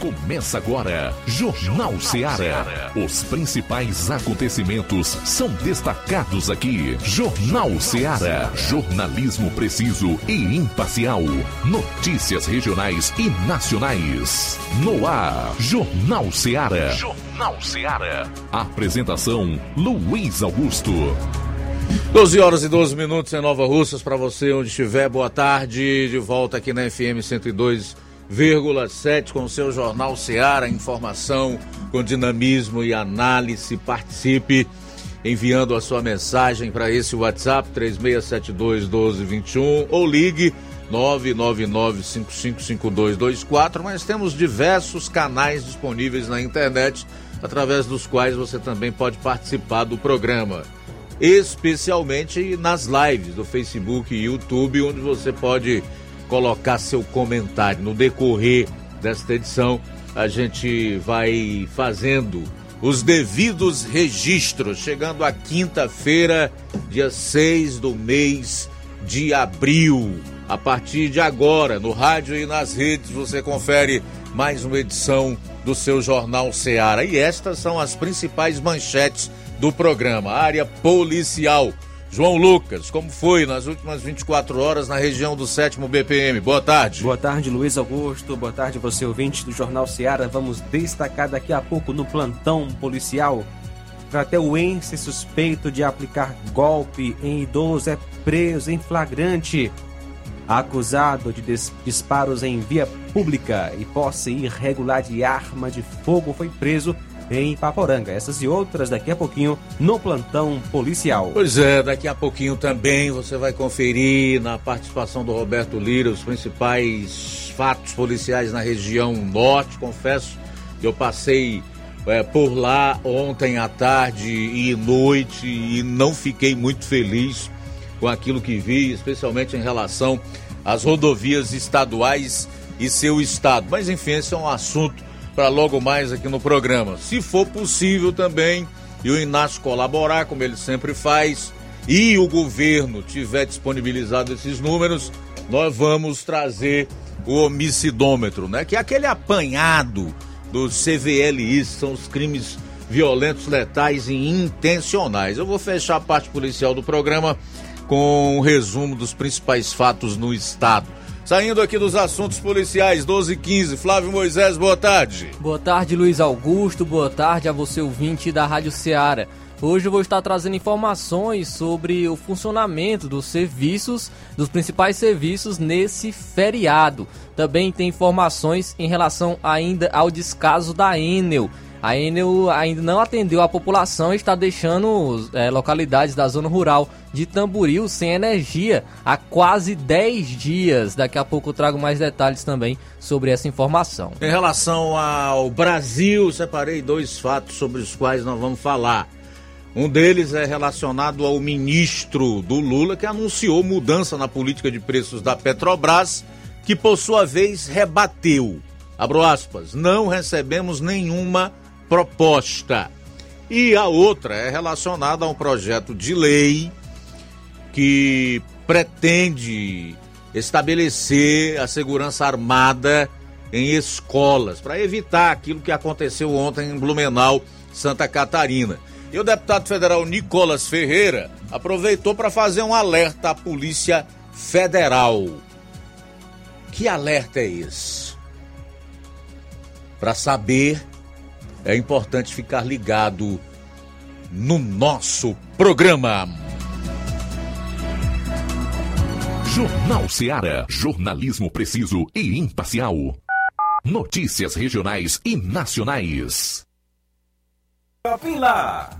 Começa agora, Jornal Ceará. Os principais acontecimentos são destacados aqui. Jornal Ceará. Jornalismo preciso e imparcial. Notícias regionais e nacionais. No ar, Jornal Ceará. Jornal Ceará. Apresentação: Luiz Augusto. 12 horas e 12 minutos em Nova Russas para você onde estiver. Boa tarde, de volta aqui na FM 102,7 com seu Jornal Seara, informação com dinamismo e análise. Participe enviando a sua mensagem para esse WhatsApp 3672 1221 ou ligue 999555224, mas temos diversos canais disponíveis na internet através dos quais você também pode participar do programa especialmente nas lives do Facebook e YouTube, onde você pode colocar seu comentário. No decorrer desta edição, a gente vai fazendo os devidos registros, chegando à quinta-feira, dia 6 do mês de abril. A partir de agora, no rádio e nas redes, você confere mais uma edição do seu Jornal Seara. E estas são as principais manchetes do programa, área policial. João Lucas, como foi nas últimas 24 horas na região do 7 BPM? Boa tarde. Boa tarde, Luiz Augusto. Boa tarde, você ouvinte do Jornal Seara. Vamos destacar daqui a pouco no plantão policial. Crateuense suspeito de aplicar golpe em idoso é preso em flagrante. Acusado de disparos em via pública e posse irregular de arma de fogo foi preso em Paporanga. Essas e outras daqui a pouquinho no plantão policial. Pois é, daqui a pouquinho também você vai conferir na participação do Roberto Lira os principais fatos policiais na região norte. Confesso que eu passei é, por lá ontem à tarde e noite e não fiquei muito feliz com aquilo que vi, especialmente em relação às rodovias estaduais e seu estado. Mas enfim, esse é um assunto para logo mais aqui no programa. Se for possível também, e o Inácio colaborar, como ele sempre faz, e o governo tiver disponibilizado esses números, nós vamos trazer o homicidômetro, né? Que é aquele apanhado dos CVLIs, são os crimes violentos, letais e intencionais. Eu vou fechar a parte policial do programa com um resumo dos principais fatos no estado. Saindo aqui dos assuntos policiais, 12 e 15. Flávio Moisés, boa tarde. Boa tarde, Luiz Augusto. Boa tarde a você, ouvinte da Rádio Ceará. Hoje eu vou estar trazendo informações sobre o funcionamento dos serviços, dos principais serviços nesse feriado. Também tem informações em relação ainda ao descaso da Enel a Enel ainda não atendeu a população e está deixando é, localidades da zona rural de Tamboril sem energia há quase 10 dias. Daqui a pouco eu trago mais detalhes também sobre essa informação. Em relação ao Brasil, separei dois fatos sobre os quais nós vamos falar. Um deles é relacionado ao ministro do Lula, que anunciou mudança na política de preços da Petrobras, que por sua vez rebateu. Abro aspas, não recebemos nenhuma proposta. E a outra é relacionada a um projeto de lei que pretende estabelecer a segurança armada em escolas, para evitar aquilo que aconteceu ontem em Blumenau, Santa Catarina. E o deputado federal Nicolas Ferreira aproveitou para fazer um alerta à Polícia Federal. Que alerta é esse? Para saber é importante ficar ligado no nosso programa. Jornal Seara. Jornalismo preciso e imparcial. Notícias regionais e nacionais. Shopping Lá.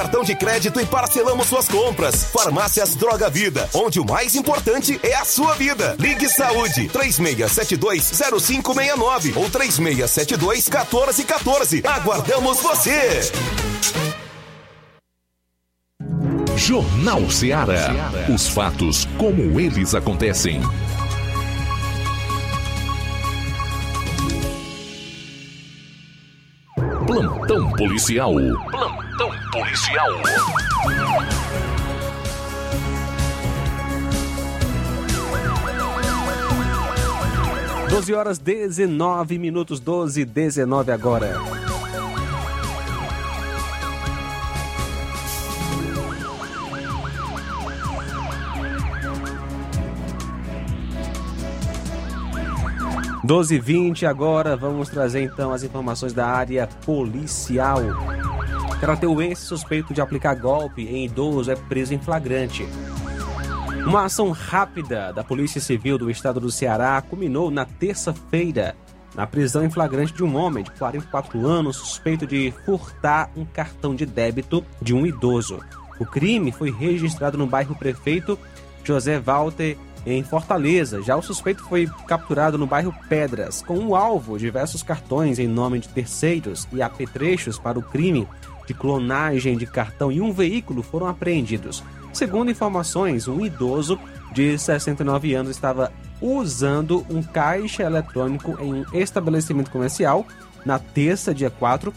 cartão de crédito e parcelamos suas compras. Farmácias Droga Vida, onde o mais importante é a sua vida. Ligue Saúde 36720569 ou 36721414. Aguardamos você. Jornal Ceará. Os fatos como eles acontecem. Plantão policial. Plantão policial. 12 horas 19 minutos, 12 19 agora. Doze e vinte agora, vamos trazer então as informações da área policial. Crateuense suspeito de aplicar golpe em idoso é preso em flagrante. Uma ação rápida da Polícia Civil do Estado do Ceará culminou na terça-feira na prisão em flagrante de um homem de 44 anos suspeito de furtar um cartão de débito de um idoso. O crime foi registrado no bairro Prefeito José Walter, em Fortaleza. Já o suspeito foi capturado no bairro Pedras, com um alvo, diversos cartões em nome de terceiros e apetrechos para o crime de clonagem de cartão e um veículo foram apreendidos. Segundo informações, um idoso de 69 anos estava usando um caixa eletrônico em um estabelecimento comercial na terça, dia 4,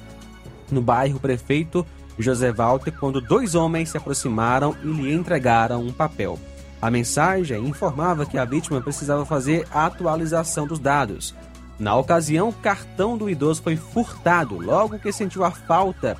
no bairro Prefeito José Walter, quando dois homens se aproximaram e lhe entregaram um papel. A mensagem informava que a vítima precisava fazer a atualização dos dados. Na ocasião, o cartão do idoso foi furtado logo que sentiu a falta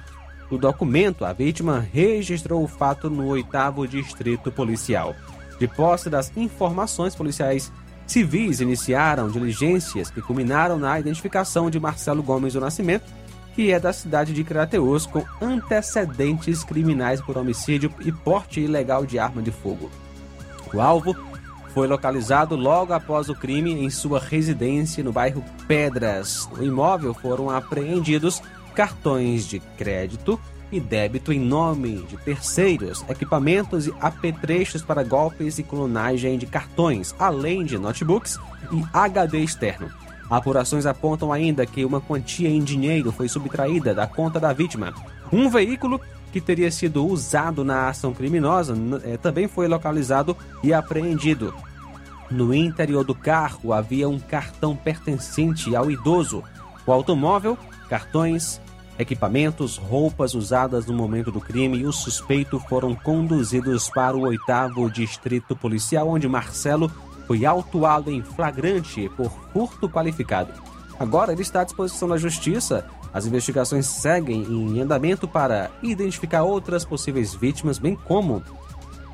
do documento. A vítima registrou o fato no oitavo distrito policial. De posse das informações policiais civis iniciaram diligências que culminaram na identificação de Marcelo Gomes do Nascimento, que é da cidade de Crateus, com antecedentes criminais por homicídio e porte ilegal de arma de fogo. O alvo foi localizado logo após o crime em sua residência no bairro Pedras. No imóvel foram apreendidos cartões de crédito e débito em nome de terceiros, equipamentos e apetrechos para golpes e clonagem de cartões, além de notebooks e HD externo. Apurações apontam ainda que uma quantia em dinheiro foi subtraída da conta da vítima. Um veículo que teria sido usado na ação criminosa eh, também foi localizado e apreendido. No interior do carro havia um cartão pertencente ao idoso. O automóvel, cartões, equipamentos, roupas usadas no momento do crime e o suspeito foram conduzidos para o oitavo distrito policial, onde Marcelo foi autuado em flagrante por furto qualificado. Agora ele está à disposição da justiça. As investigações seguem em andamento para identificar outras possíveis vítimas, bem como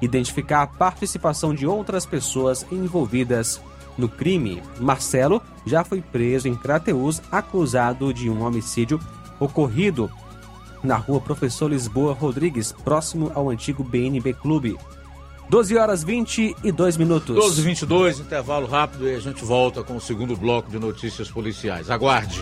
identificar a participação de outras pessoas envolvidas no crime. Marcelo já foi preso em Crateús acusado de um homicídio ocorrido na rua Professor Lisboa Rodrigues, próximo ao antigo BNB Clube. 12 horas 22 minutos. 12 22 intervalo rápido e a gente volta com o segundo bloco de notícias policiais. Aguarde.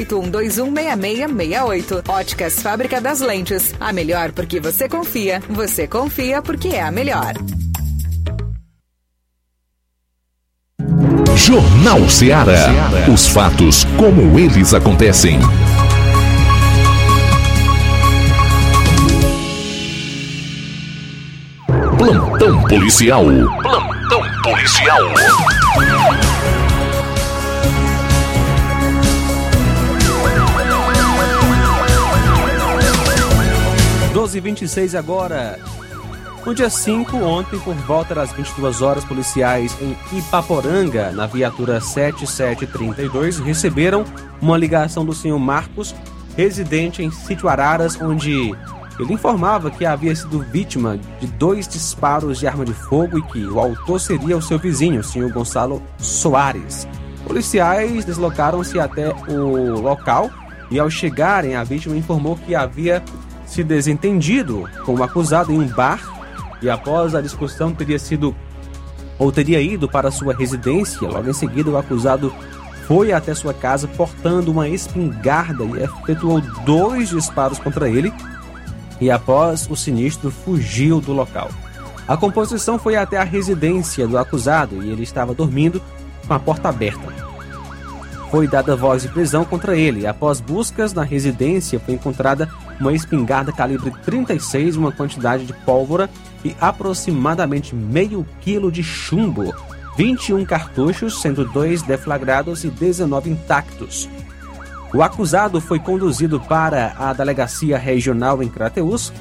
81216668. Óticas Fábrica das Lentes. A melhor porque você confia. Você confia porque é a melhor. Jornal Ceará. Os fatos como eles acontecem. Plantão policial. Plantão policial. 12h26 agora. No dia 5, ontem, por volta das 22 horas, policiais em Ipaporanga, na viatura 7732, receberam uma ligação do senhor Marcos, residente em Sítio Araras, onde ele informava que havia sido vítima de dois disparos de arma de fogo e que o autor seria o seu vizinho, o senhor Gonçalo Soares. Policiais deslocaram-se até o local e ao chegarem, a vítima informou que havia se desentendido com o acusado em um bar e após a discussão teria sido ou teria ido para sua residência. Logo em seguida, o acusado foi até sua casa portando uma espingarda e efetuou dois disparos contra ele. E após o sinistro, fugiu do local. A composição foi até a residência do acusado e ele estava dormindo com a porta aberta. Foi dada voz de prisão contra ele. Após buscas na residência, foi encontrada uma espingarda calibre 36, uma quantidade de pólvora e aproximadamente meio quilo de chumbo, 21 cartuchos, sendo dois deflagrados e 19 intactos. O acusado foi conduzido para a delegacia regional em Crateus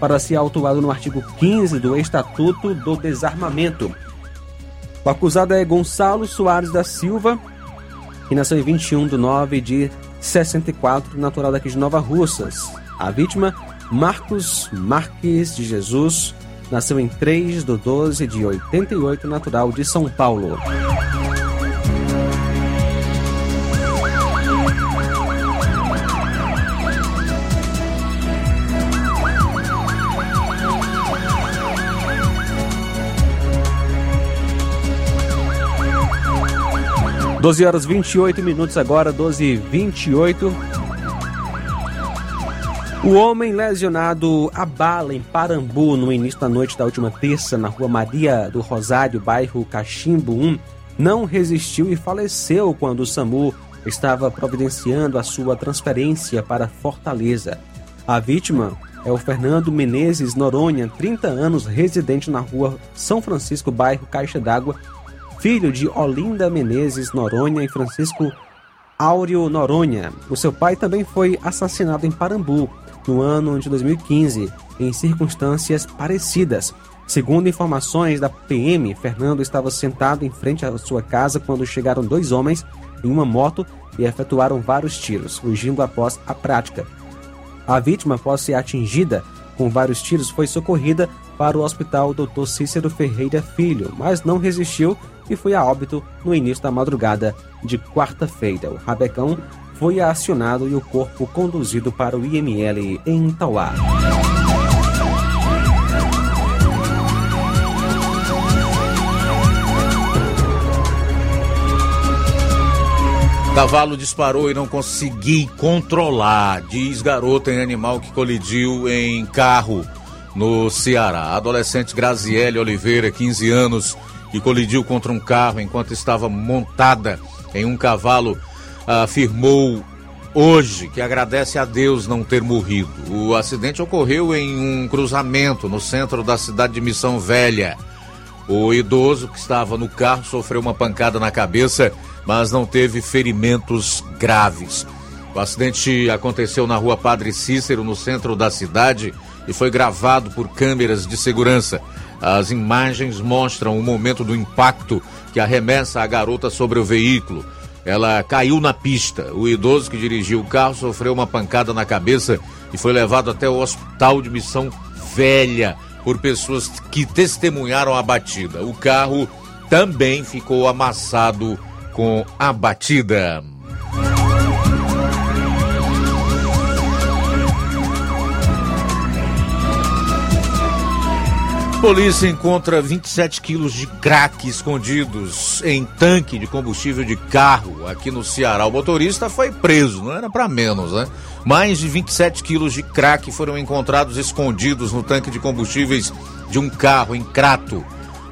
para ser autuado no artigo 15 do Estatuto do Desarmamento. O acusado é Gonçalo Soares da Silva, que nasceu em 21 de 9 de 64, natural daqui de Nova Russas. A vítima, Marcos Marques de Jesus, nasceu em 3 de 12 de 88, natural de São Paulo. Doze horas 28 minutos agora, 12 e 28. O homem lesionado a bala em Parambu no início da noite da última terça, na rua Maria do Rosário, bairro Cachimbo 1, não resistiu e faleceu quando o SAMU estava providenciando a sua transferência para Fortaleza. A vítima é o Fernando Menezes Noronha, 30 anos, residente na rua São Francisco, bairro Caixa d'Água, filho de Olinda Menezes Noronha e Francisco Áureo Noronha. O seu pai também foi assassinado em Parambu no ano de 2015, em circunstâncias parecidas. Segundo informações da PM, Fernando estava sentado em frente à sua casa quando chegaram dois homens em uma moto e efetuaram vários tiros, fugindo após a prática. A vítima, após ser atingida com vários tiros, foi socorrida para o hospital Dr. Cícero Ferreira Filho, mas não resistiu e foi a óbito no início da madrugada de quarta-feira. O rabecão foi acionado e o corpo conduzido para o IML em Tauá. Cavalo disparou e não consegui controlar, diz garota em animal que colidiu em carro no Ceará. adolescente Graziele Oliveira, 15 anos, que colidiu contra um carro enquanto estava montada em um cavalo afirmou hoje que agradece a Deus não ter morrido. O acidente ocorreu em um cruzamento no centro da cidade de Missão Velha. O idoso que estava no carro sofreu uma pancada na cabeça, mas não teve ferimentos graves. O acidente aconteceu na rua Padre Cícero, no centro da cidade, e foi gravado por câmeras de segurança. As imagens mostram o momento do impacto que arremessa a garota sobre o veículo. Ela caiu na pista. O idoso que dirigiu o carro sofreu uma pancada na cabeça e foi levado até o hospital de Missão Velha por pessoas que testemunharam a batida. O carro também ficou amassado com a batida. Polícia encontra 27 quilos de crack escondidos em tanque de combustível de carro aqui no Ceará. O motorista foi preso, não era para menos, né? Mais de 27 quilos de crack foram encontrados escondidos no tanque de combustíveis de um carro em Crato.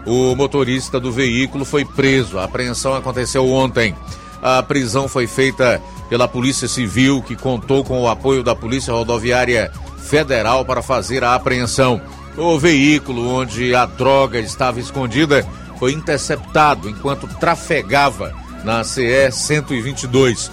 O motorista do veículo foi preso. A apreensão aconteceu ontem. A prisão foi feita pela Polícia Civil, que contou com o apoio da Polícia Rodoviária Federal para fazer a apreensão. O veículo onde a droga estava escondida foi interceptado enquanto trafegava na CE 122.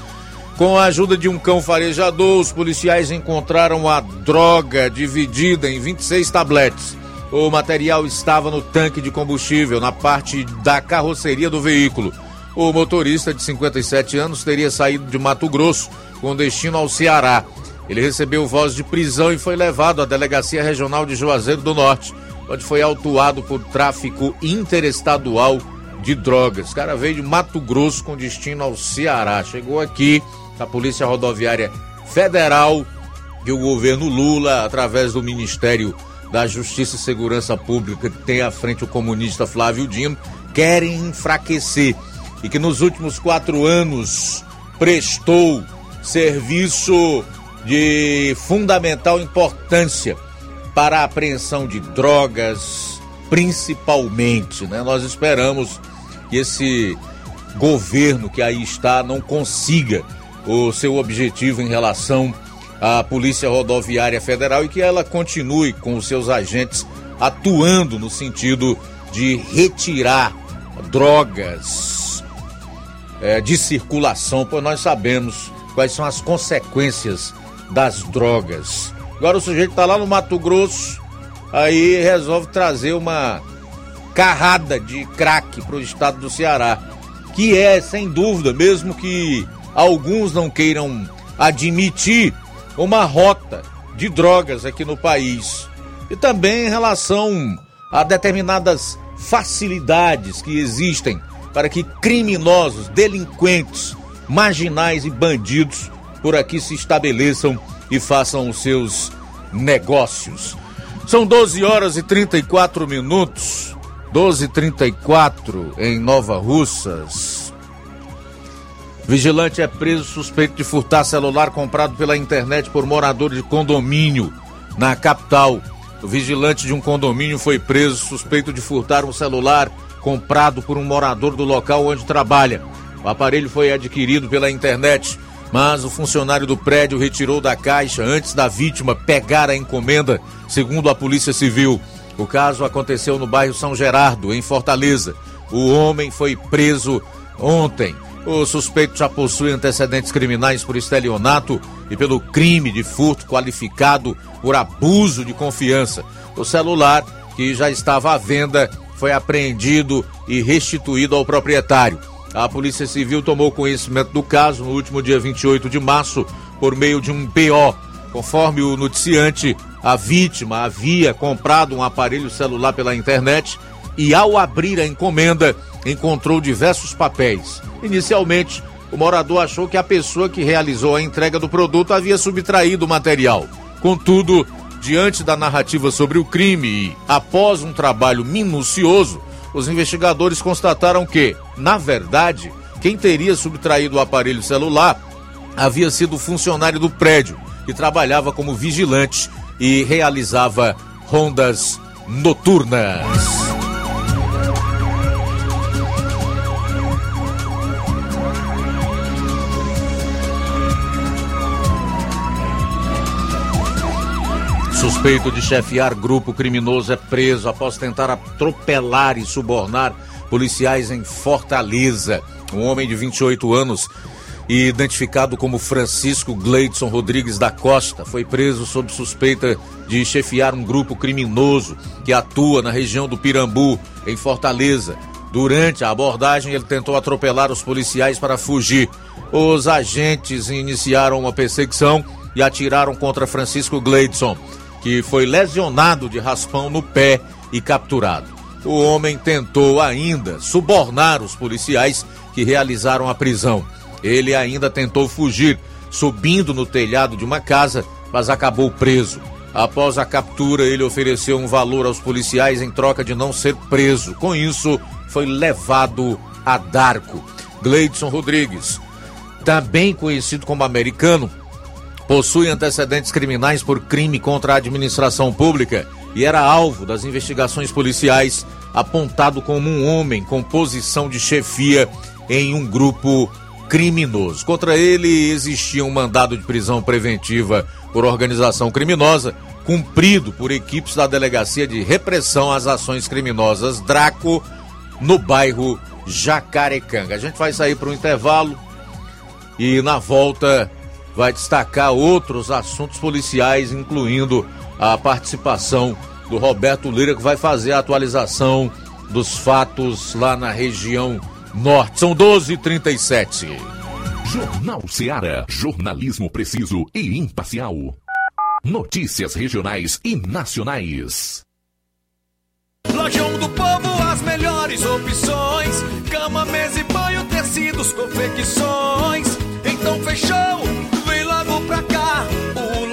Com a ajuda de um cão farejador, os policiais encontraram a droga dividida em 26 tabletes. O material estava no tanque de combustível, na parte da carroceria do veículo. O motorista de 57 anos teria saído de Mato Grosso com destino ao Ceará. Ele recebeu voz de prisão e foi levado à Delegacia Regional de Juazeiro do Norte, onde foi autuado por tráfico interestadual de drogas. O cara veio de Mato Grosso com destino ao Ceará. Chegou aqui, a Polícia Rodoviária federal que o governo Lula, através do Ministério da Justiça e Segurança Pública, que tem à frente o comunista Flávio Dino, querem enfraquecer e que nos últimos quatro anos prestou serviço de fundamental importância para a apreensão de drogas, principalmente. Né? Nós esperamos que esse governo que aí está não consiga o seu objetivo em relação à Polícia Rodoviária Federal e que ela continue com os seus agentes atuando no sentido de retirar drogas é, de circulação, pois nós sabemos quais são as consequências das drogas. Agora o sujeito está lá no Mato Grosso, aí resolve trazer uma carrada de crack para o estado do Ceará, que é, sem dúvida, mesmo que alguns não queiram admitir, uma rota de drogas aqui no país. E também em relação a determinadas facilidades que existem para que criminosos, delinquentes, marginais e bandidos por aqui se estabeleçam e façam os seus negócios. São 12 horas e 34 minutos. 12 e 34 em Nova Russas. Vigilante é preso suspeito de furtar celular comprado pela internet por morador de condomínio na capital. O vigilante de um condomínio foi preso suspeito de furtar um celular comprado por um morador do local onde trabalha. O aparelho foi adquirido pela internet, mas o funcionário do prédio retirou da caixa antes da vítima pegar a encomenda, segundo a Polícia Civil. O caso aconteceu no bairro São Gerardo, em Fortaleza. O homem foi preso ontem. O suspeito já possui antecedentes criminais por estelionato e pelo crime de furto qualificado por abuso de confiança. O celular, que já estava à venda, foi apreendido e restituído ao proprietário. A Polícia Civil tomou conhecimento do caso no último dia 28 de março por meio de um BO. Conforme o noticiante, a vítima havia comprado um aparelho celular pela internet e, ao abrir a encomenda, encontrou diversos papéis. Inicialmente, o morador achou que a pessoa que realizou a entrega do produto havia subtraído o material. Contudo, diante da narrativa sobre o crime e após um trabalho minucioso, os investigadores constataram que, na verdade, quem teria subtraído o aparelho celular havia sido funcionário do prédio, que trabalhava como vigilante e realizava rondas noturnas. Suspeito de chefiar grupo criminoso é preso após tentar atropelar e subornar policiais em Fortaleza. Um homem de 28 anos, identificado como Francisco Gleidson Rodrigues da Costa, foi preso sob suspeita de chefiar um grupo criminoso que atua na região do Pirambu, em Fortaleza. Durante a abordagem, ele tentou atropelar os policiais para fugir. Os agentes iniciaram uma perseguição e atiraram contra Francisco Gleidson que foi lesionado de raspão no pé e capturado. O homem tentou ainda subornar os policiais que realizaram a prisão. Ele ainda tentou fugir, subindo no telhado de uma casa, mas acabou preso. Após a captura, ele ofereceu um valor aos policiais em troca de não ser preso. Com isso, foi levado a Darco. Gleidson Rodrigues, também conhecido como americano, possui antecedentes criminais por crime contra a administração pública e era alvo das investigações policiais, apontado como um homem com posição de chefia em um grupo criminoso. Contra ele existia um mandado de prisão preventiva por organização criminosa, cumprido por equipes da Delegacia de Repressão às Ações Criminosas Draco, no bairro Jacarecanga. A gente vai sair para um intervalo e na volta vai destacar outros assuntos policiais, incluindo a participação do Roberto Lira, que vai fazer a atualização dos fatos lá na região norte. São 12h37. Jornal Seara. Jornalismo preciso e imparcial. Notícias regionais e nacionais. Lojão do Povo, as melhores opções: cama, mesa e banho, tecidos, confecções. Então fechou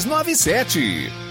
62 297.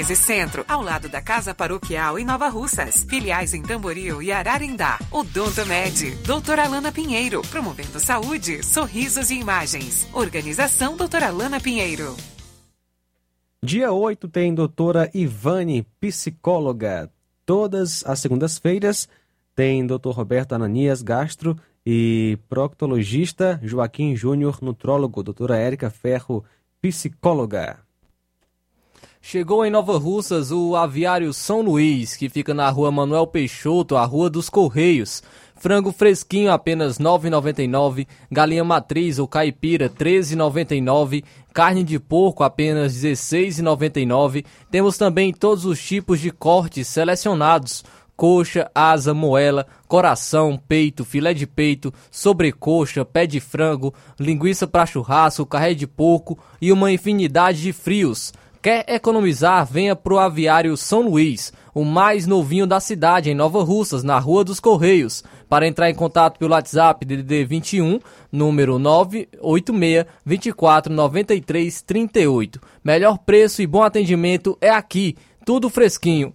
1213 Centro, ao lado da Casa Paroquial em Nova Russas. Filiais em Tamboril e Ararindá. Odonto Med, doutora Alana Pinheiro, promovendo saúde, sorrisos e imagens. Organização doutora Alana Pinheiro. Dia 8 tem doutora Ivane, psicóloga. Todas as segundas-feiras tem doutor Roberto Ananias, gastro e proctologista, Joaquim Júnior, nutrólogo, doutora Érica Ferro, psicóloga. Chegou em Nova Russas o aviário São Luís, que fica na rua Manuel Peixoto, a rua dos Correios. Frango fresquinho apenas R$ 9,99, galinha matriz ou caipira R$ 13,99, carne de porco apenas R$ 16,99. Temos também todos os tipos de cortes selecionados: coxa, asa, moela, coração, peito, filé de peito, sobrecoxa, pé de frango, linguiça para churrasco, carré de porco e uma infinidade de frios. Quer economizar? Venha pro Aviário São Luís, o mais novinho da cidade, em Nova Russas, na Rua dos Correios. Para entrar em contato pelo WhatsApp DDD 21, número 986 24 93 38. Melhor preço e bom atendimento é aqui, tudo fresquinho.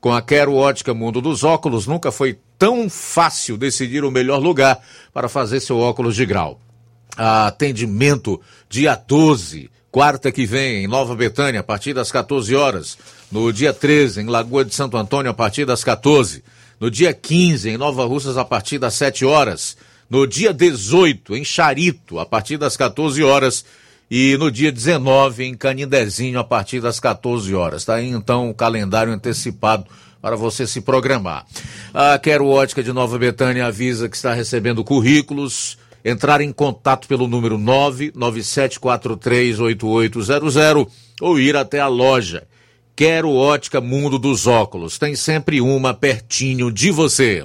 Com a Quero Ótica Mundo dos Óculos, nunca foi tão fácil decidir o melhor lugar para fazer seu óculos de grau. Atendimento dia 12, quarta que vem, em Nova Betânia, a partir das 14 horas. No dia 13, em Lagoa de Santo Antônio, a partir das 14. No dia 15, em Nova Russas, a partir das 7 horas. No dia 18, em Charito, a partir das 14 horas e no dia 19 em Canindezinho a partir das 14 horas. Tá aí então o calendário antecipado para você se programar. A Quero Ótica de Nova Betânia avisa que está recebendo currículos. Entrar em contato pelo número 997438800 ou ir até a loja. Quero Ótica Mundo dos Óculos. Tem sempre uma pertinho de você.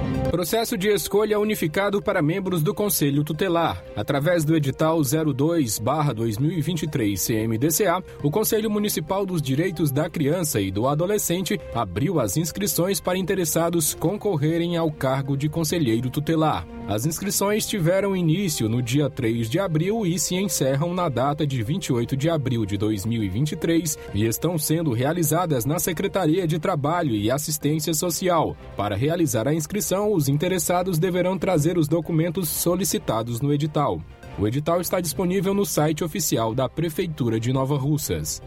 Processo de escolha unificado para membros do Conselho Tutelar. Através do edital 02/2023 CMDCA, o Conselho Municipal dos Direitos da Criança e do Adolescente abriu as inscrições para interessados concorrerem ao cargo de conselheiro tutelar. As inscrições tiveram início no dia 3 de abril e se encerram na data de 28 de abril de 2023 e estão sendo realizadas na Secretaria de Trabalho e Assistência Social. Para realizar a inscrição, os interessados deverão trazer os documentos solicitados no edital. O edital está disponível no site oficial da Prefeitura de Nova Russas.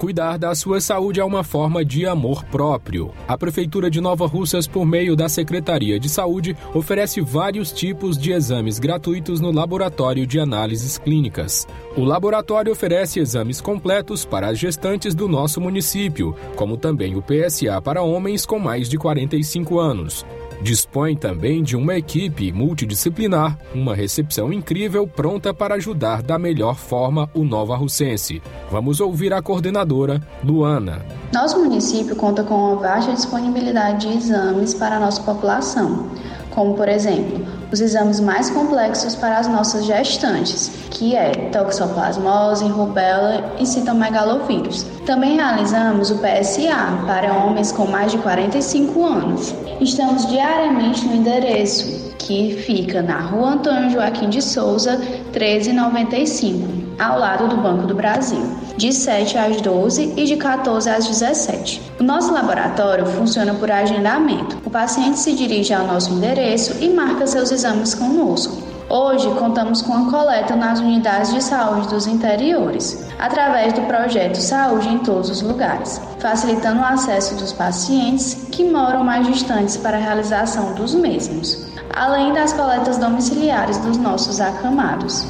Cuidar da sua saúde é uma forma de amor próprio. A Prefeitura de Nova Russas, por meio da Secretaria de Saúde, oferece vários tipos de exames gratuitos no Laboratório de Análises Clínicas. O laboratório oferece exames completos para as gestantes do nosso município, como também o PSA para homens com mais de 45 anos. Dispõe também de uma equipe multidisciplinar, uma recepção incrível pronta para ajudar da melhor forma o Nova Russense. Vamos ouvir a coordenadora, Luana. Nosso município conta com uma vasta disponibilidade de exames para a nossa população, como por exemplo, os exames mais complexos para as nossas gestantes, que é toxoplasmose, rubéola e citomegalovírus. Também realizamos o PSA para homens com mais de 45 anos. Estamos diariamente no endereço que fica na Rua Antônio Joaquim de Souza, 1395, ao lado do Banco do Brasil, de 7 às 12 e de 14 às 17. O nosso laboratório funciona por agendamento. O paciente se dirige ao nosso endereço e marca seus exames conosco. Hoje contamos com a coleta nas unidades de saúde dos interiores, através do projeto Saúde em Todos os Lugares, facilitando o acesso dos pacientes que moram mais distantes para a realização dos mesmos, além das coletas domiciliares dos nossos acamados.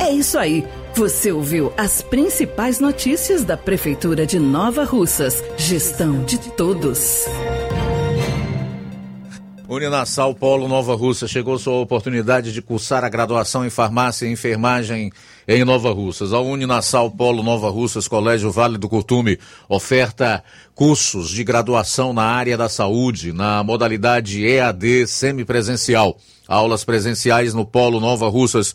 É isso aí. Você ouviu as principais notícias da Prefeitura de Nova Russas. Gestão de todos. Uninasal Polo Nova Russa chegou sua oportunidade de cursar a graduação em farmácia e enfermagem em Nova Russas. A Uninasal Polo Nova Russas Colégio Vale do Curtume oferta cursos de graduação na área da saúde, na modalidade EAD semipresencial. Aulas presenciais no Polo Nova Russas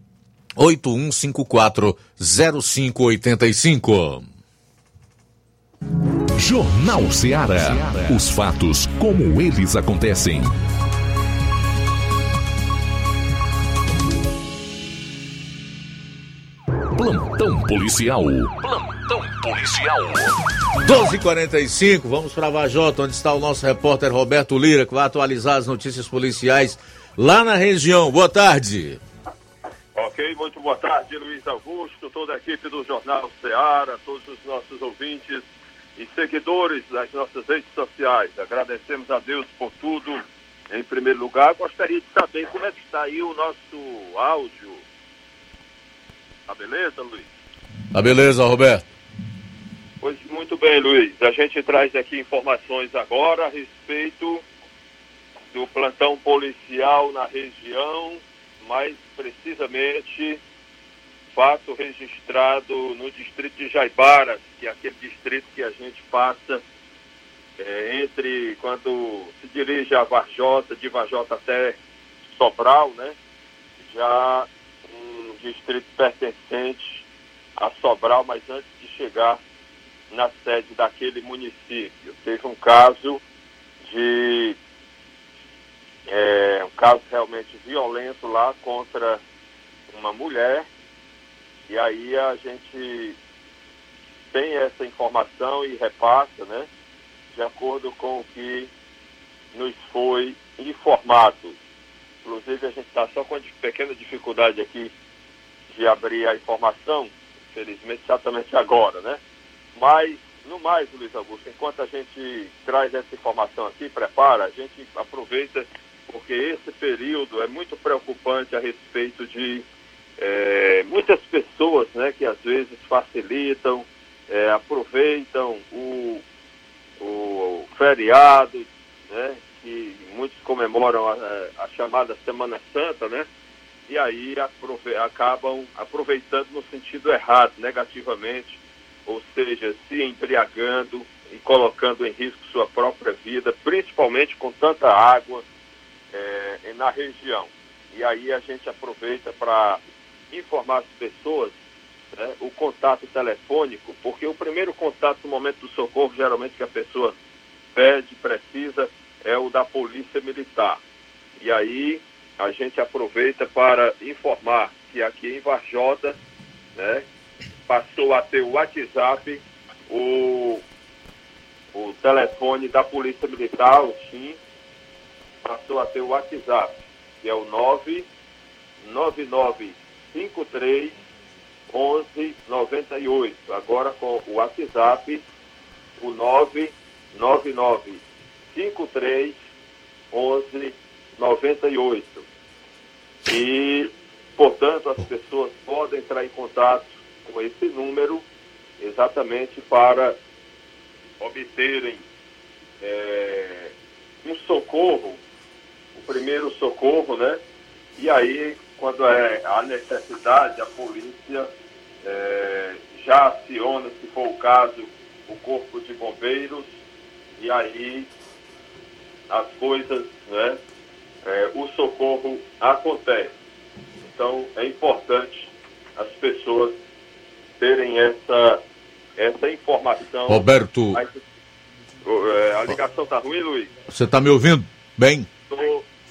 81540585. Jornal Ceará. Os fatos como eles acontecem. Plantão policial. Plantão policial. 12:45. Vamos para Vajota, onde está o nosso repórter Roberto Lira, que vai atualizar as notícias policiais lá na região. Boa tarde. Ok, muito boa tarde, Luiz Augusto, toda a equipe do Jornal Ceará, todos os nossos ouvintes e seguidores das nossas redes sociais. Agradecemos a Deus por tudo. Em primeiro lugar, gostaria de saber como é que está aí o nosso áudio. Tá beleza, Luiz? Tá beleza, Roberto. Pois muito bem, Luiz. A gente traz aqui informações agora a respeito do plantão policial na região mais precisamente fato registrado no distrito de Jaibaras, que é aquele distrito que a gente passa é, entre quando se dirige a Varjota, de Varjota até Sobral, né? Já um distrito pertencente a Sobral, mas antes de chegar na sede daquele município. Teve um caso de é um caso realmente violento lá contra uma mulher. E aí a gente tem essa informação e repassa, né? De acordo com o que nos foi informado. Inclusive a gente está só com uma pequena dificuldade aqui de abrir a informação, infelizmente exatamente agora, né? Mas, no mais, Luiz Augusto, enquanto a gente traz essa informação aqui, prepara, a gente aproveita porque esse período é muito preocupante a respeito de é, muitas pessoas né, que às vezes facilitam, é, aproveitam o, o feriado, né, que muitos comemoram a, a chamada Semana Santa, né? E aí aprove acabam aproveitando no sentido errado, negativamente, ou seja, se embriagando e colocando em risco sua própria vida, principalmente com tanta água é, na região. E aí a gente aproveita para informar as pessoas né, o contato telefônico, porque o primeiro contato no momento do socorro, geralmente que a pessoa pede, precisa, é o da Polícia Militar. E aí a gente aproveita para informar que aqui em Varjota, né, passou a ter o WhatsApp, o, o telefone da Polícia Militar, o SIM, passou a ter o WhatsApp, que é o 99953 1198. Agora com o WhatsApp, o 99953 1198. E, portanto, as pessoas podem entrar em contato com esse número exatamente para obterem é, um socorro, o primeiro socorro, né? E aí, quando é a necessidade, a polícia é, já aciona, se for o caso, o corpo de bombeiros, e aí as coisas, né? É, o socorro acontece. Então é importante as pessoas terem essa, essa informação. Roberto. Mas, é, a ligação tá ruim, Luiz? Você está me ouvindo bem?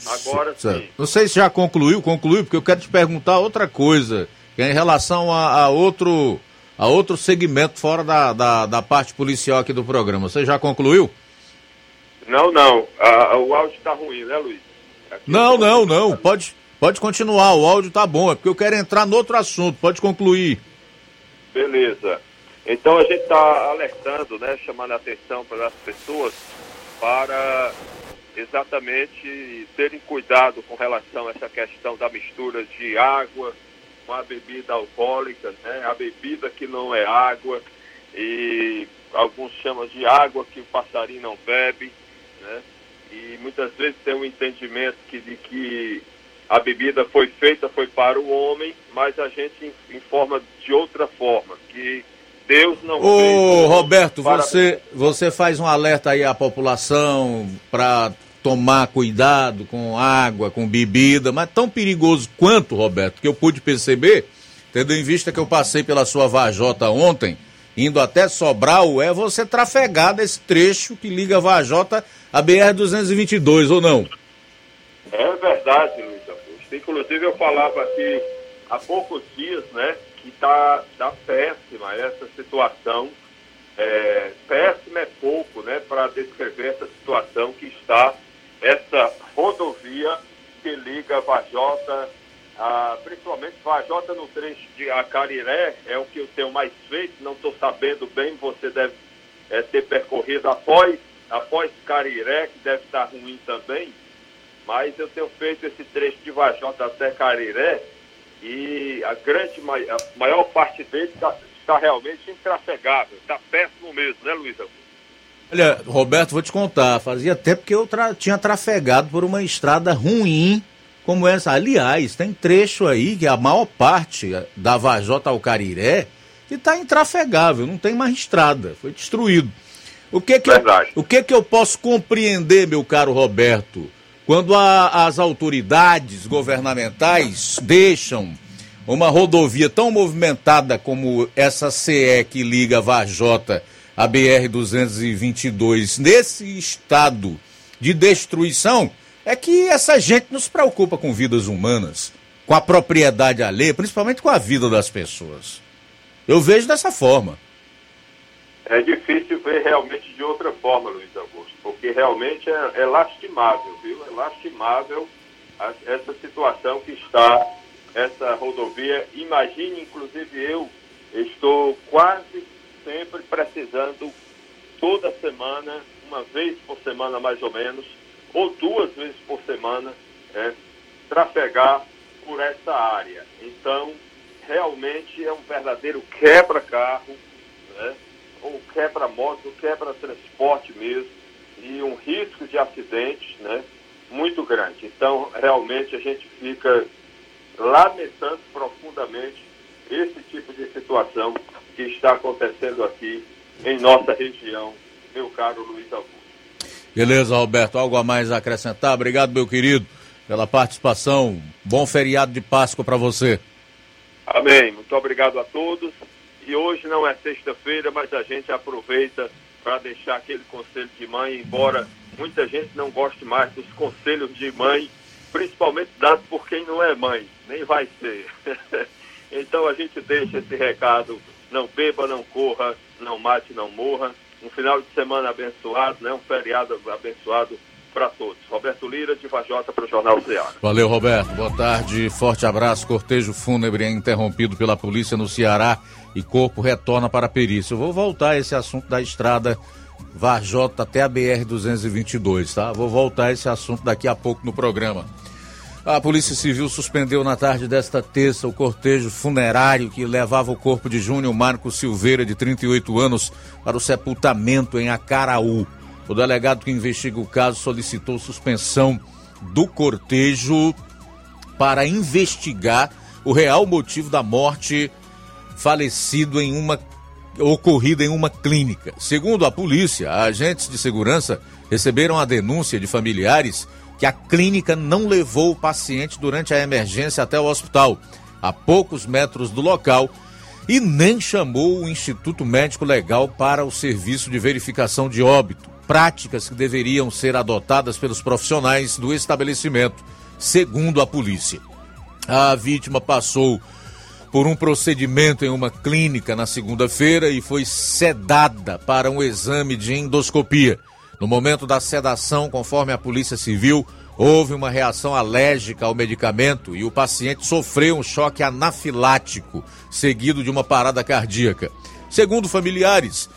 Agora sim. Não sei se já concluiu, concluiu, porque eu quero te perguntar outra coisa, que é em relação a, a outro a outro segmento fora da, da, da, parte policial aqui do programa. Você já concluiu? Não, não. O áudio está ruim, né, Luiz? Aqui não, não, não. Pode, pode continuar. O áudio tá bom. É porque eu quero entrar no outro assunto. Pode concluir. Beleza. Então a gente está alertando, né, chamando a atenção para as pessoas para exatamente terem cuidado com relação a essa questão da mistura de água com a bebida alcoólica, né? A bebida que não é água e alguns chamam de água que o passarinho não bebe, né? E muitas vezes tem um entendimento que, de que a bebida foi feita foi para o homem, mas a gente informa de outra forma, que Deus não Ô, fez, Roberto, para... você, você faz um alerta aí à população para tomar cuidado com água, com bebida, mas tão perigoso quanto, Roberto, que eu pude perceber, tendo em vista que eu passei pela sua Vajota ontem, indo até Sobral, é você trafegar desse trecho que liga Vajota a BR-222, ou não? É verdade, Luiz Augusto. Inclusive eu falava aqui há poucos dias, né, que está tá péssima essa situação. É, péssima é pouco, né, para descrever essa situação que está essa rodovia que liga Vajota, a, principalmente Vajota no trecho de Acariré, é o que eu tenho mais feito, não estou sabendo bem, você deve é, ter percorrido após, após Cariré, que deve estar ruim também, mas eu tenho feito esse trecho de Vajota até Cariré e a grande, a maior parte dele está tá realmente intrafegável, está péssimo mesmo, né, Luiz Augusto? Olha, Roberto, vou te contar, fazia tempo que eu tra tinha trafegado por uma estrada ruim como essa. Aliás, tem trecho aí que a maior parte da Vajota ao Cariré que está intrafegável, não tem mais estrada, foi destruído. O que que, eu, o que que eu posso compreender, meu caro Roberto, quando a, as autoridades governamentais deixam uma rodovia tão movimentada como essa CE que liga Vajota a BR-222 nesse estado de destruição, é que essa gente nos preocupa com vidas humanas, com a propriedade alheia, principalmente com a vida das pessoas. Eu vejo dessa forma. É difícil ver realmente de outra forma, Luiz Augusto, porque realmente é, é lastimável, viu? É lastimável a, essa situação que está essa rodovia. Imagine, inclusive eu estou quase sempre precisando, toda semana, uma vez por semana mais ou menos, ou duas vezes por semana é, trafegar por essa área. Então, realmente é um verdadeiro quebra-carro, né? ou quebra-moto, quebra-transporte mesmo, e um risco de acidente né? muito grande. Então, realmente, a gente fica lamentando profundamente esse tipo de situação que está acontecendo aqui em nossa região, meu caro Luiz Augusto. Beleza, Roberto. Algo a mais a acrescentar? Obrigado, meu querido, pela participação. Bom feriado de Páscoa para você. Amém. Muito obrigado a todos. E hoje não é sexta-feira, mas a gente aproveita para deixar aquele conselho de mãe, embora muita gente não goste mais dos conselhos de mãe, principalmente dados por quem não é mãe, nem vai ser. então a gente deixa esse recado: não beba, não corra, não mate, não morra. Um final de semana abençoado, né? um feriado abençoado para todos. Roberto Lira, de Vajota, para o Jornal Ceará. Valeu, Roberto. Boa tarde, forte abraço. Cortejo fúnebre é interrompido pela polícia no Ceará e corpo retorna para a perícia. Eu vou voltar a esse assunto da estrada Vajota até a BR-222, tá? Vou voltar a esse assunto daqui a pouco no programa. A Polícia Civil suspendeu na tarde desta terça o cortejo funerário que levava o corpo de Júnior Marcos Silveira, de 38 anos, para o sepultamento em Acaraú. O delegado que investiga o caso solicitou suspensão do cortejo para investigar o real motivo da morte falecido em uma ocorrida em uma clínica. Segundo a polícia, agentes de segurança receberam a denúncia de familiares que a clínica não levou o paciente durante a emergência até o hospital, a poucos metros do local, e nem chamou o Instituto Médico Legal para o serviço de verificação de óbito práticas que deveriam ser adotadas pelos profissionais do estabelecimento, segundo a polícia. A vítima passou por um procedimento em uma clínica na segunda-feira e foi sedada para um exame de endoscopia. No momento da sedação, conforme a Polícia Civil, houve uma reação alérgica ao medicamento e o paciente sofreu um choque anafilático, seguido de uma parada cardíaca. Segundo familiares,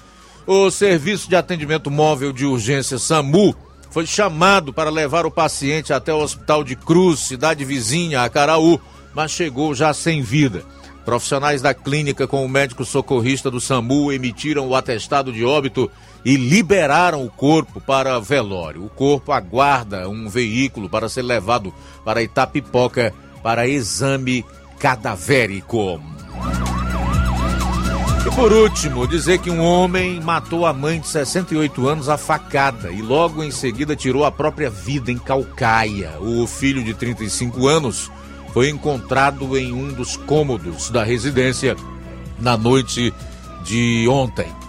o Serviço de Atendimento Móvel de Urgência SAMU foi chamado para levar o paciente até o Hospital de Cruz, cidade vizinha, a Caraú, mas chegou já sem vida. Profissionais da clínica com o médico socorrista do SAMU emitiram o atestado de óbito e liberaram o corpo para velório. O corpo aguarda um veículo para ser levado para Itapipoca para exame cadavérico. E por último, dizer que um homem matou a mãe de 68 anos a facada e logo em seguida tirou a própria vida em Calcaia. O filho de 35 anos foi encontrado em um dos cômodos da residência na noite de ontem.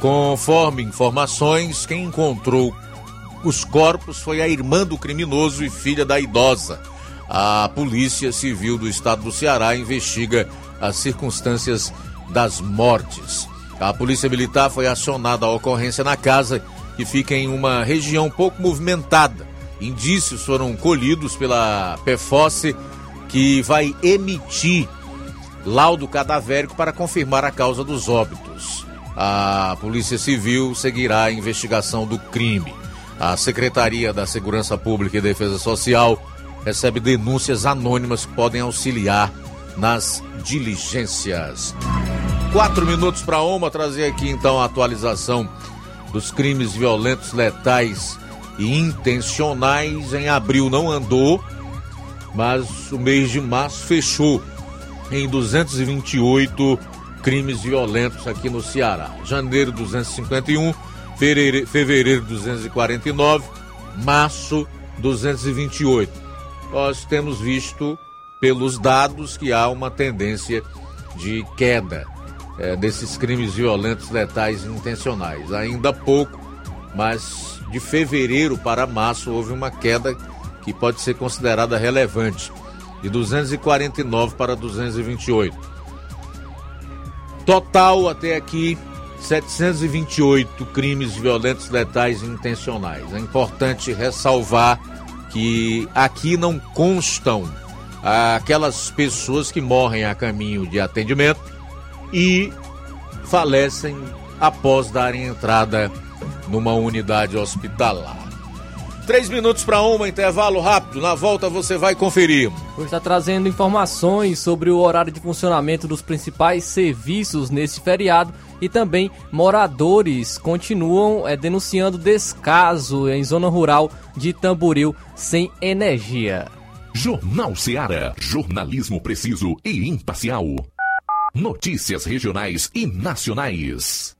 Conforme informações, quem encontrou os corpos foi a irmã do criminoso e filha da idosa. A Polícia Civil do Estado do Ceará investiga as circunstâncias das mortes. A Polícia Militar foi acionada à ocorrência na casa, que fica em uma região pouco movimentada. Indícios foram colhidos pela PFOSSE, que vai emitir laudo cadavérico para confirmar a causa dos óbitos. A Polícia Civil seguirá a investigação do crime. A Secretaria da Segurança Pública e Defesa Social recebe denúncias anônimas que podem auxiliar nas diligências. Quatro minutos para uma, trazer aqui então a atualização dos crimes violentos, letais e intencionais. Em abril não andou, mas o mês de março fechou em 228 crimes violentos aqui no Ceará. Janeiro 251, fevereiro, fevereiro 249, março 228. Nós temos visto pelos dados que há uma tendência de queda é, desses crimes violentos, letais intencionais. Ainda pouco, mas de fevereiro para março houve uma queda que pode ser considerada relevante, de 249 para 228. Total até aqui 728 crimes violentos, letais intencionais. É importante ressalvar que aqui não constam aquelas pessoas que morrem a caminho de atendimento e falecem após darem entrada numa unidade hospitalar. Três minutos para uma, intervalo rápido. Na volta você vai conferir. Hoje está trazendo informações sobre o horário de funcionamento dos principais serviços neste feriado e também moradores continuam é, denunciando descaso em zona rural de Tamboril sem energia. Jornal Seara. Jornalismo preciso e imparcial. Notícias regionais e nacionais.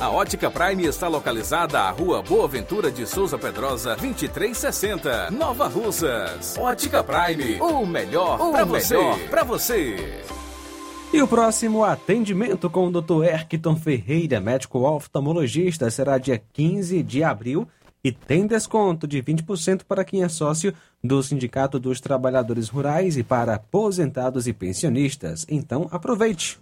A Ótica Prime está localizada à Rua Boa Ventura de Souza Pedrosa, 2360, Nova Russas. Ótica Prime, o melhor para você. Pra você. E o próximo atendimento com o Dr. Erkton Ferreira, médico oftalmologista, será dia 15 de abril e tem desconto de 20% para quem é sócio do Sindicato dos Trabalhadores Rurais e para aposentados e pensionistas. Então, aproveite.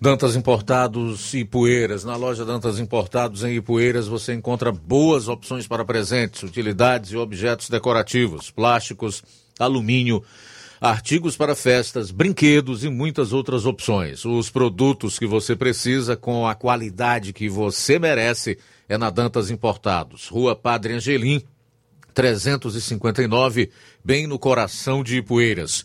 Dantas Importados e Ipueiras. Na loja Dantas Importados em Ipueiras você encontra boas opções para presentes, utilidades e objetos decorativos, plásticos, alumínio, artigos para festas, brinquedos e muitas outras opções. Os produtos que você precisa com a qualidade que você merece é na Dantas Importados. Rua Padre Angelim, 359, bem no coração de Ipueiras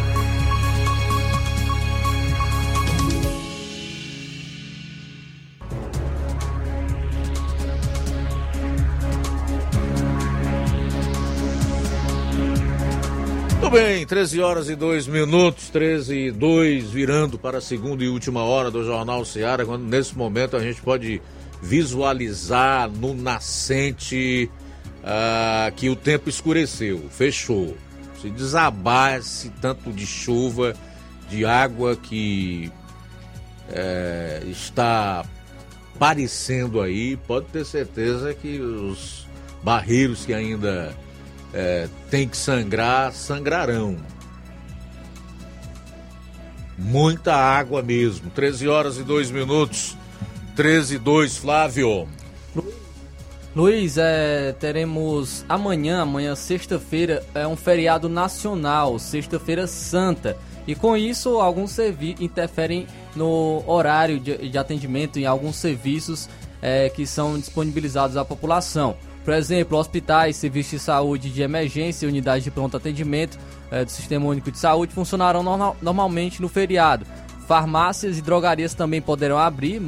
Bem, 13 horas e 2 minutos, 13 e 2, virando para a segunda e última hora do Jornal Seara, quando nesse momento a gente pode visualizar no nascente ah, que o tempo escureceu, fechou. Se desabar esse tanto de chuva, de água que é, está aparecendo aí, pode ter certeza que os barreiros que ainda é, tem que sangrar, sangrarão. Muita água mesmo. 13 horas e 2 minutos. 13 e 2, Flávio. Luiz, é, teremos amanhã, amanhã sexta-feira, é um feriado nacional, sexta-feira santa. E com isso, alguns serviços interferem no horário de, de, atendimento em alguns serviços é, que são disponibilizados à população. Por exemplo, hospitais, serviços de saúde de emergência e unidades de pronto atendimento é, do Sistema Único de Saúde funcionarão no, normalmente no feriado. Farmácias e drogarias também poderão abrir,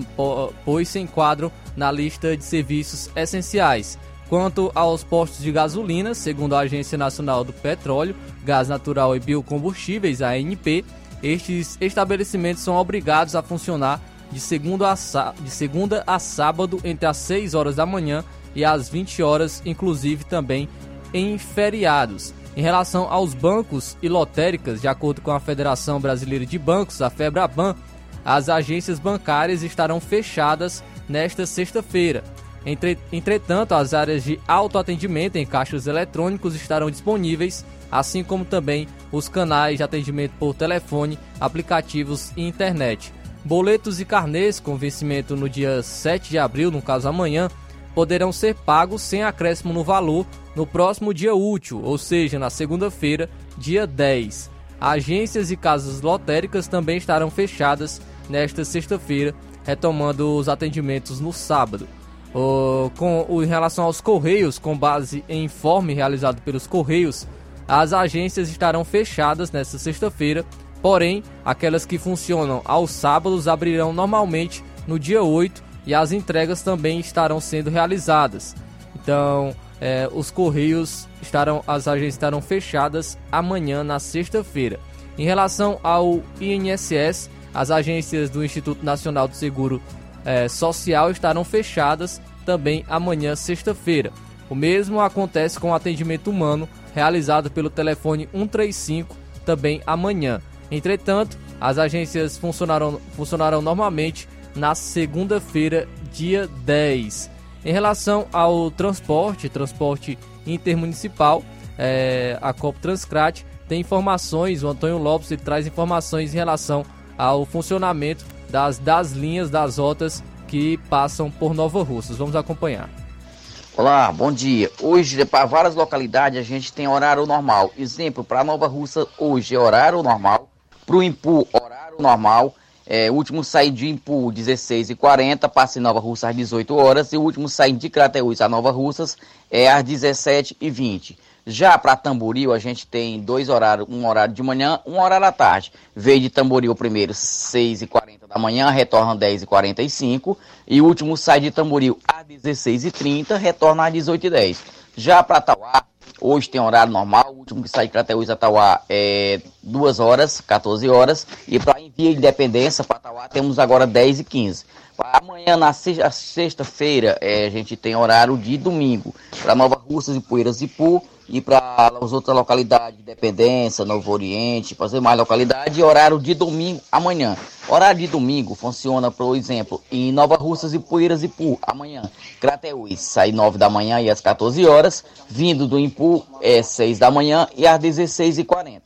pois se enquadram na lista de serviços essenciais. Quanto aos postos de gasolina, segundo a Agência Nacional do Petróleo, Gás Natural e Biocombustíveis, ANP, estes estabelecimentos são obrigados a funcionar de segunda a, de segunda a sábado entre as 6 horas da manhã e as 20 horas, inclusive também em feriados. Em relação aos bancos e lotéricas, de acordo com a Federação Brasileira de Bancos, a FEBRABAN, as agências bancárias estarão fechadas nesta sexta-feira. Entre, entretanto, as áreas de autoatendimento em caixas eletrônicos estarão disponíveis, assim como também os canais de atendimento por telefone, aplicativos e internet. Boletos e carnês com vencimento no dia 7 de abril, no caso amanhã, poderão ser pagos sem acréscimo no valor no próximo dia útil, ou seja, na segunda-feira, dia 10. Agências e casas lotéricas também estarão fechadas nesta sexta-feira, retomando os atendimentos no sábado. Uh, com o, em relação aos Correios, com base em informe realizado pelos Correios, as agências estarão fechadas nesta sexta-feira, porém, aquelas que funcionam aos sábados abrirão normalmente no dia 8 e as entregas também estarão sendo realizadas. Então, é, os Correios estarão, as agências estarão fechadas amanhã, na sexta-feira. Em relação ao INSS, as agências do Instituto Nacional do Seguro é, Social estarão fechadas também amanhã, sexta-feira. O mesmo acontece com o atendimento humano realizado pelo telefone 135 também amanhã. Entretanto, as agências funcionarão, funcionarão normalmente na segunda-feira, dia 10. Em relação ao transporte, transporte intermunicipal, é, a Copo Transcrat tem informações, o Antônio Lopes ele traz informações em relação ao funcionamento das, das linhas das rotas que passam por Nova Russas. Vamos acompanhar. Olá, bom dia. Hoje, para várias localidades, a gente tem horário normal. Exemplo, para Nova Russa, hoje é horário normal. Para o Impu, horário normal. É, o último sair de Impu, 16h40, passa em Nova Russa às 18 horas. E o último sair de Crateús a Nova Russas é às 17h20. Já para Tamboril, a gente tem dois horários, um horário de manhã, um horário à tarde. Veio de Tamboril primeiro 6h40 da manhã, retorna às 10h45. E o último sai de Tamboril às 16h30, retorna às 18h10. Já para Tauá, hoje tem horário normal, o último que sai de Crateús a Tauá é 2 horas, 14 horas. E para Envia Independência, para Tauá, temos agora 10h15. Amanhã, na sexta-feira, é, a gente tem horário de domingo. Para Nova Russas e Poeiras e Pu ir para as outras localidades, Independência, Novo Oriente, fazer mais localidade, e horário de domingo amanhã. Horário de domingo funciona, por exemplo, em Nova Russas e Poeiras e Ipu, amanhã. Crateús sai 9 da manhã e às 14 horas, vindo do Impu é 6 da manhã e às 16h40.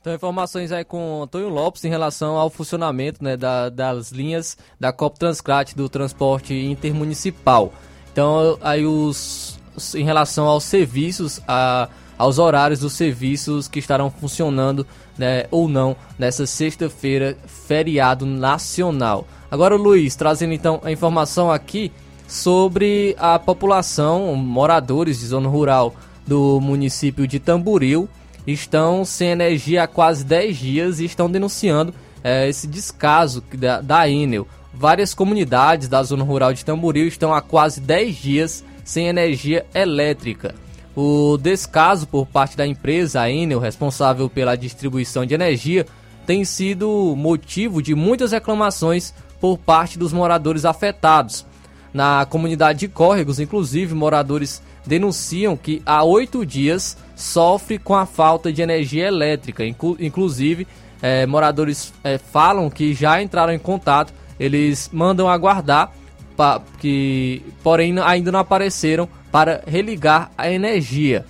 Então, informações aí com Antônio Lopes em relação ao funcionamento né, da, das linhas da Copa Transcrat do transporte intermunicipal. Então, aí os em relação aos serviços, a, aos horários dos serviços que estarão funcionando né, ou não nessa sexta-feira, feriado nacional. Agora, Luiz, trazendo então a informação aqui sobre a população, moradores de zona rural do município de Tamboril, estão sem energia há quase 10 dias e estão denunciando é, esse descaso da, da Enel. Várias comunidades da zona rural de Tamboril estão há quase 10 dias sem energia elétrica. O descaso por parte da empresa, a Enel, responsável pela distribuição de energia, tem sido motivo de muitas reclamações por parte dos moradores afetados. Na comunidade de Córregos, inclusive, moradores denunciam que há oito dias sofre com a falta de energia elétrica. Inclu inclusive, é, moradores é, falam que já entraram em contato, eles mandam aguardar, pa, que, porém ainda não apareceram para religar a energia.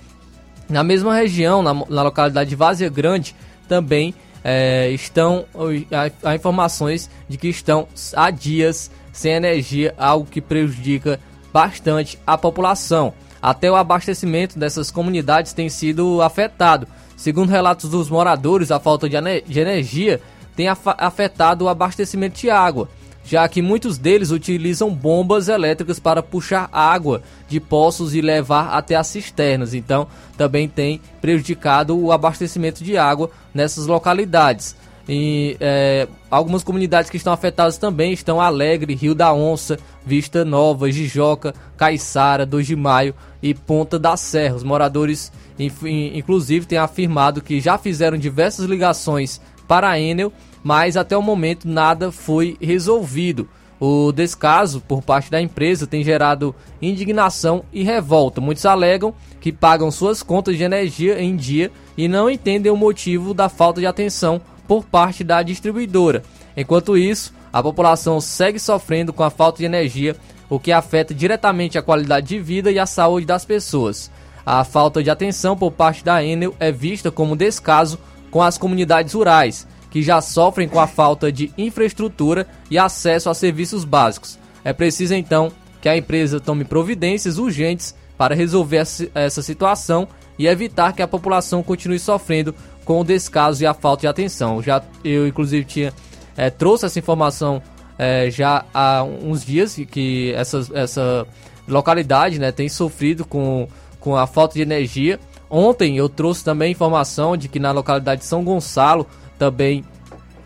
Na mesma região, na, na localidade de Vazia Grande, também é, estão há informações de que estão há dias sem energia, algo que prejudica bastante a população. Até o abastecimento dessas comunidades tem sido afetado. Segundo relatos dos moradores, a falta de, energia tem afetado o abastecimento de água já que muitos deles utilizam bombas elétricas para puxar água de poços e levar até as cisternas. Então, também tem prejudicado o abastecimento de água nessas localidades. E é, algumas comunidades que estão afetadas também estão Alegre, Rio da Onça, Vista Nova, Jijoca, Caiçara, 2 de Maio e Ponta da Serra. Os moradores, inclusive, têm afirmado que já fizeram diversas ligações para a Enel mas até o momento nada foi resolvido. O descaso por parte da empresa tem gerado indignação e revolta. Muitos alegam que pagam suas contas de energia em dia e não entendem o motivo da falta de atenção por parte da distribuidora. Enquanto isso, a população segue sofrendo com a falta de energia, o que afeta diretamente a qualidade de vida e a saúde das pessoas. A falta de atenção por parte da Enel é vista como descaso com as comunidades rurais que já sofrem com a falta de infraestrutura e acesso a serviços básicos. É preciso então que a empresa tome providências urgentes para resolver essa situação e evitar que a população continue sofrendo com o descaso e a falta de atenção. Já eu inclusive tinha é, trouxe essa informação é, já há uns dias que essa, essa localidade né, tem sofrido com, com a falta de energia. Ontem eu trouxe também informação de que na localidade de São Gonçalo também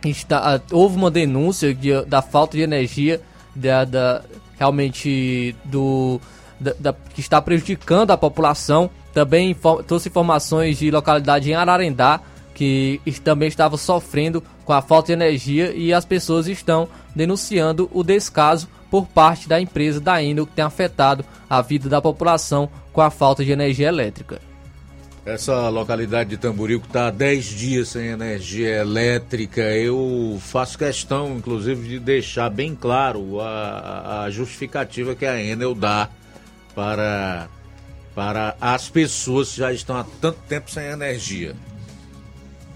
está, houve uma denúncia de, da falta de energia, da, da realmente do da, da, que está prejudicando a população. Também trouxe informações de localidade em Ararendá que também estava sofrendo com a falta de energia e as pessoas estão denunciando o descaso por parte da empresa da Enel que tem afetado a vida da população com a falta de energia elétrica. Essa localidade de Tamboril que está há 10 dias sem energia elétrica, eu faço questão, inclusive, de deixar bem claro a, a justificativa que a Enel dá para, para as pessoas que já estão há tanto tempo sem energia.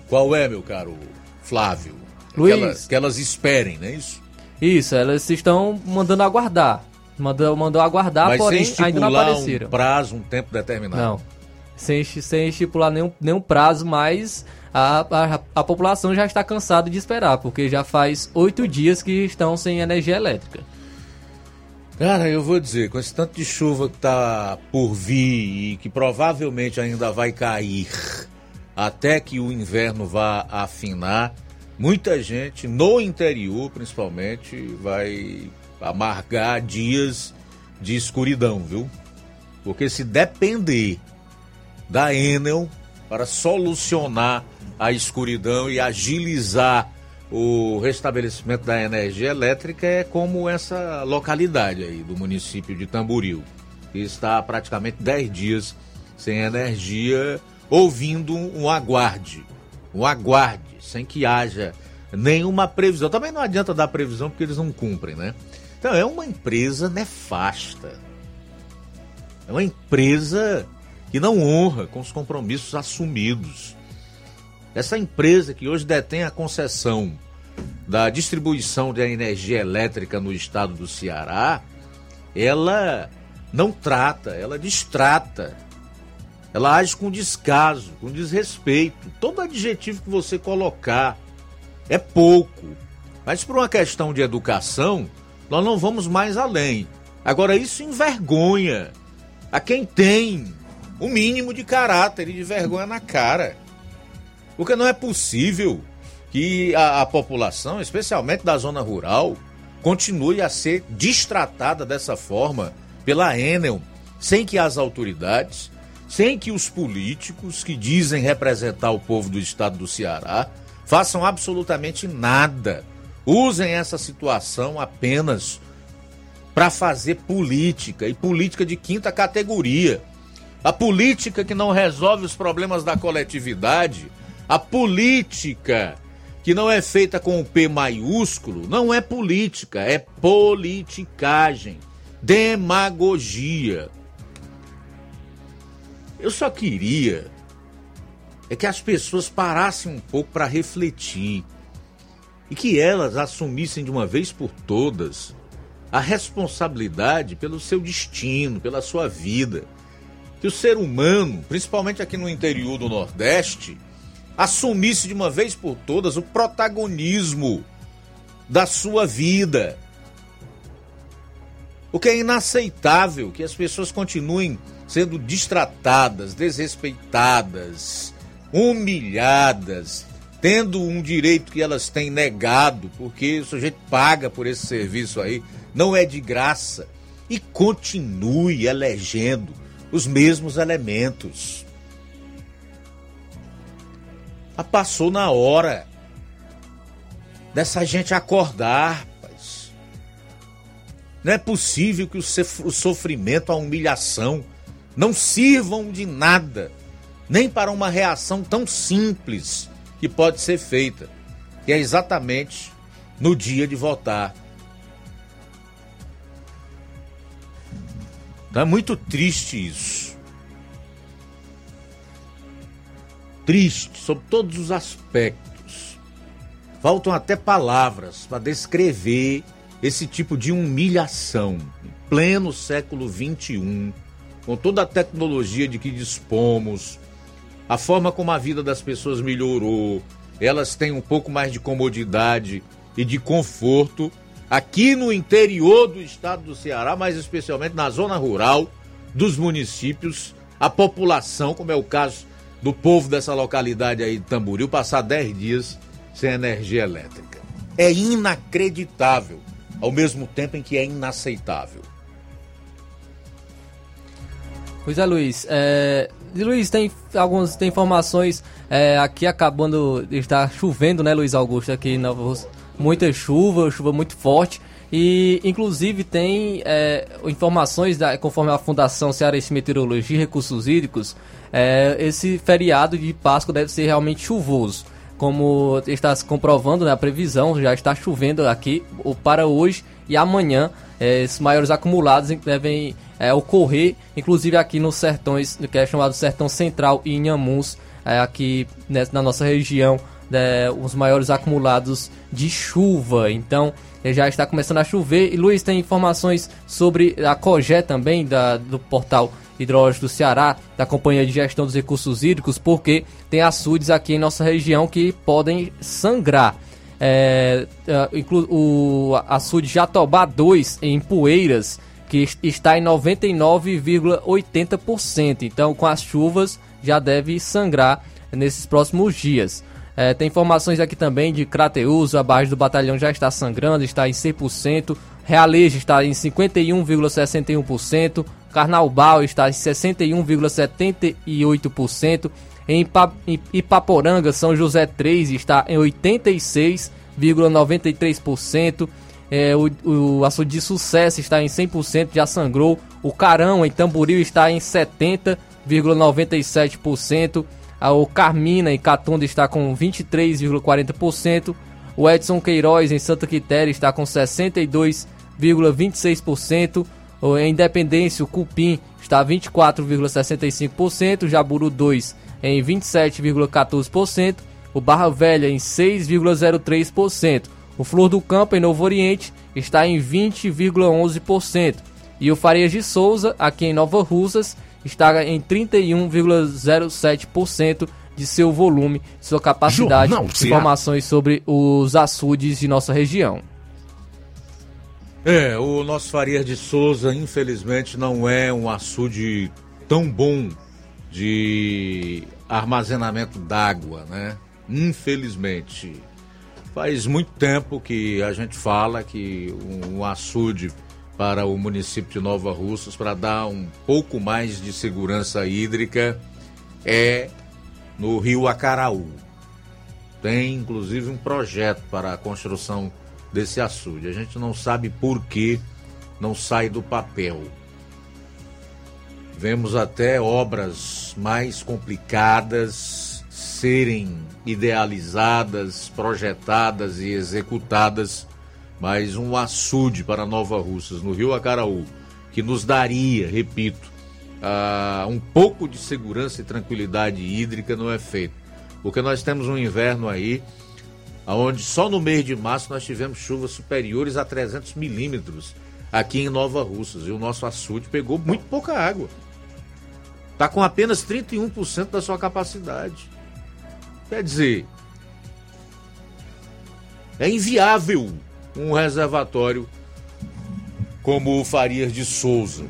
Qual é, meu caro Flávio? Luiz. Que elas, que elas esperem, não é isso? Isso, elas estão mandando aguardar. Mandou, mandou aguardar, Mas porém ainda não apareceram. um prazo, um tempo determinado. Não sem, sem estipular nenhum, nenhum prazo, mas a, a, a, população já está cansada de esperar, porque já faz oito dias que estão sem energia elétrica. Cara, eu vou dizer, com esse tanto de chuva que está por vir e que provavelmente ainda vai cair até que o inverno vá afinar, muita gente no interior, principalmente, vai amargar dias de escuridão, viu? Porque se depender da Enel para solucionar a escuridão e agilizar o restabelecimento da energia elétrica é como essa localidade aí do município de Tamboril, que está praticamente 10 dias sem energia, ouvindo um aguarde, um aguarde, sem que haja nenhuma previsão. Também não adianta dar previsão porque eles não cumprem, né? Então é uma empresa nefasta. É uma empresa que não honra com os compromissos assumidos. Essa empresa que hoje detém a concessão da distribuição de energia elétrica no estado do Ceará, ela não trata, ela distrata. Ela age com descaso, com desrespeito. Todo adjetivo que você colocar é pouco. Mas por uma questão de educação, nós não vamos mais além. Agora, isso envergonha a quem tem o mínimo de caráter e de vergonha na cara. Porque não é possível que a, a população, especialmente da zona rural, continue a ser distratada dessa forma pela Enel, sem que as autoridades, sem que os políticos que dizem representar o povo do estado do Ceará façam absolutamente nada usem essa situação apenas para fazer política e política de quinta categoria. A política que não resolve os problemas da coletividade, a política que não é feita com o P maiúsculo, não é política, é politicagem, demagogia. Eu só queria é que as pessoas parassem um pouco para refletir e que elas assumissem de uma vez por todas a responsabilidade pelo seu destino, pela sua vida. Que o ser humano, principalmente aqui no interior do Nordeste, assumisse de uma vez por todas o protagonismo da sua vida. O que é inaceitável que as pessoas continuem sendo distratadas, desrespeitadas, humilhadas, tendo um direito que elas têm negado, porque o sujeito paga por esse serviço aí, não é de graça, e continue elegendo os mesmos elementos. Ah, passou na hora dessa gente acordar. Não é possível que o sofrimento, a humilhação não sirvam de nada, nem para uma reação tão simples que pode ser feita, que é exatamente no dia de votar. Então é muito triste isso. Triste sob todos os aspectos. Faltam até palavras para descrever esse tipo de humilhação em pleno século XXI, com toda a tecnologia de que dispomos, a forma como a vida das pessoas melhorou, elas têm um pouco mais de comodidade e de conforto aqui no interior do estado do Ceará, mais especialmente na zona rural dos municípios, a população, como é o caso do povo dessa localidade aí de Tamboril, passar 10 dias sem energia elétrica. É inacreditável, ao mesmo tempo em que é inaceitável. Pois é, Luiz. É... Luiz, tem algumas tem informações é, aqui acabando de estar chovendo, né, Luiz Augusto, aqui na muita chuva, chuva muito forte. E, inclusive, tem é, informações, da, conforme a Fundação Cearense Meteorologia e Recursos Hídricos, é, esse feriado de Páscoa deve ser realmente chuvoso. Como está se comprovando né, previsão, já está chovendo aqui para hoje e amanhã. É, esses maiores acumulados devem é, ocorrer, inclusive aqui nos sertões, que é chamado Sertão Central e Inhamuns, é, aqui nessa, na nossa região é, os maiores acumulados de chuva. Então já está começando a chover. E Luiz tem informações sobre a COGÉ também, da, do portal Hidrológico do Ceará, da Companhia de Gestão dos Recursos Hídricos, porque tem açudes aqui em nossa região que podem sangrar. É, o açude Jatobá 2 em Poeiras, que está em 99,80%. Então, com as chuvas, já deve sangrar nesses próximos dias. É, tem informações aqui também de Crateus, abaixo do batalhão já está sangrando, está em 100%. Realejo está em 51,61%. Carnaubal está em 61,78%. Em Ipaporanga, São José 3 está em 86,93%. É, o, o açude de sucesso está em 100%, já sangrou. O Carão, em Tamboril, está em 70,97%. O Carmina em Catunda está com 23,40%. O Edson Queiroz em Santa Quitéria está com 62,26%. Em Independência, o Cupim está 24,65%. Jaburu 2 em 27,14%. O Barra Velha em 6,03%. O Flor do Campo em Novo Oriente está em 20,11%. E o Farias de Souza, aqui em Nova Russas, está em 31,07% de seu volume, sua capacidade. Jornal Informações sobre os açudes de nossa região. É, o nosso Farias de Souza, infelizmente, não é um açude tão bom de armazenamento d'água, né? Infelizmente. Faz muito tempo que a gente fala que um açude para o município de Nova Russas para dar um pouco mais de segurança hídrica é no rio Acaraú. Tem inclusive um projeto para a construção desse açude. A gente não sabe por que não sai do papel. Vemos até obras mais complicadas serem idealizadas, projetadas e executadas, mas um açude para Nova Russas, no Rio Acaraú, que nos daria, repito, uh, um pouco de segurança e tranquilidade hídrica não é feito. Porque nós temos um inverno aí, onde só no mês de março nós tivemos chuvas superiores a 300 milímetros aqui em Nova Russas. E o nosso açude pegou muito pouca água. Está com apenas 31% da sua capacidade. Quer dizer, é inviável um reservatório como o Farias de Souza.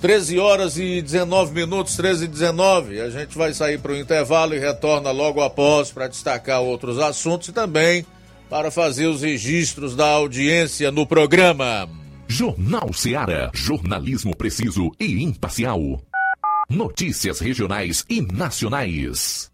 13 horas e 19 minutos, 13 e 19. A gente vai sair para o intervalo e retorna logo após para destacar outros assuntos e também para fazer os registros da audiência no programa. Jornal Seara. Jornalismo preciso e imparcial. Notícias regionais e nacionais.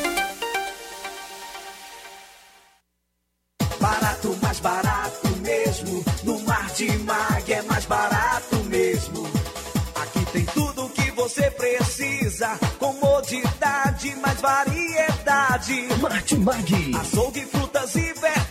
Variedade. Martimag. Açougue, frutas e verduras.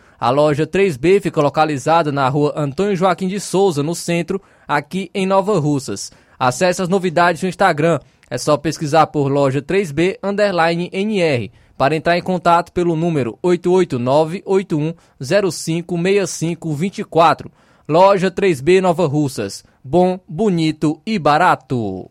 A loja 3B fica localizada na rua Antônio Joaquim de Souza, no centro, aqui em Nova Russas. Acesse as novidades no Instagram. É só pesquisar por loja 3B underline NR para entrar em contato pelo número 889-8105-6524. Loja 3B Nova Russas. Bom, bonito e barato.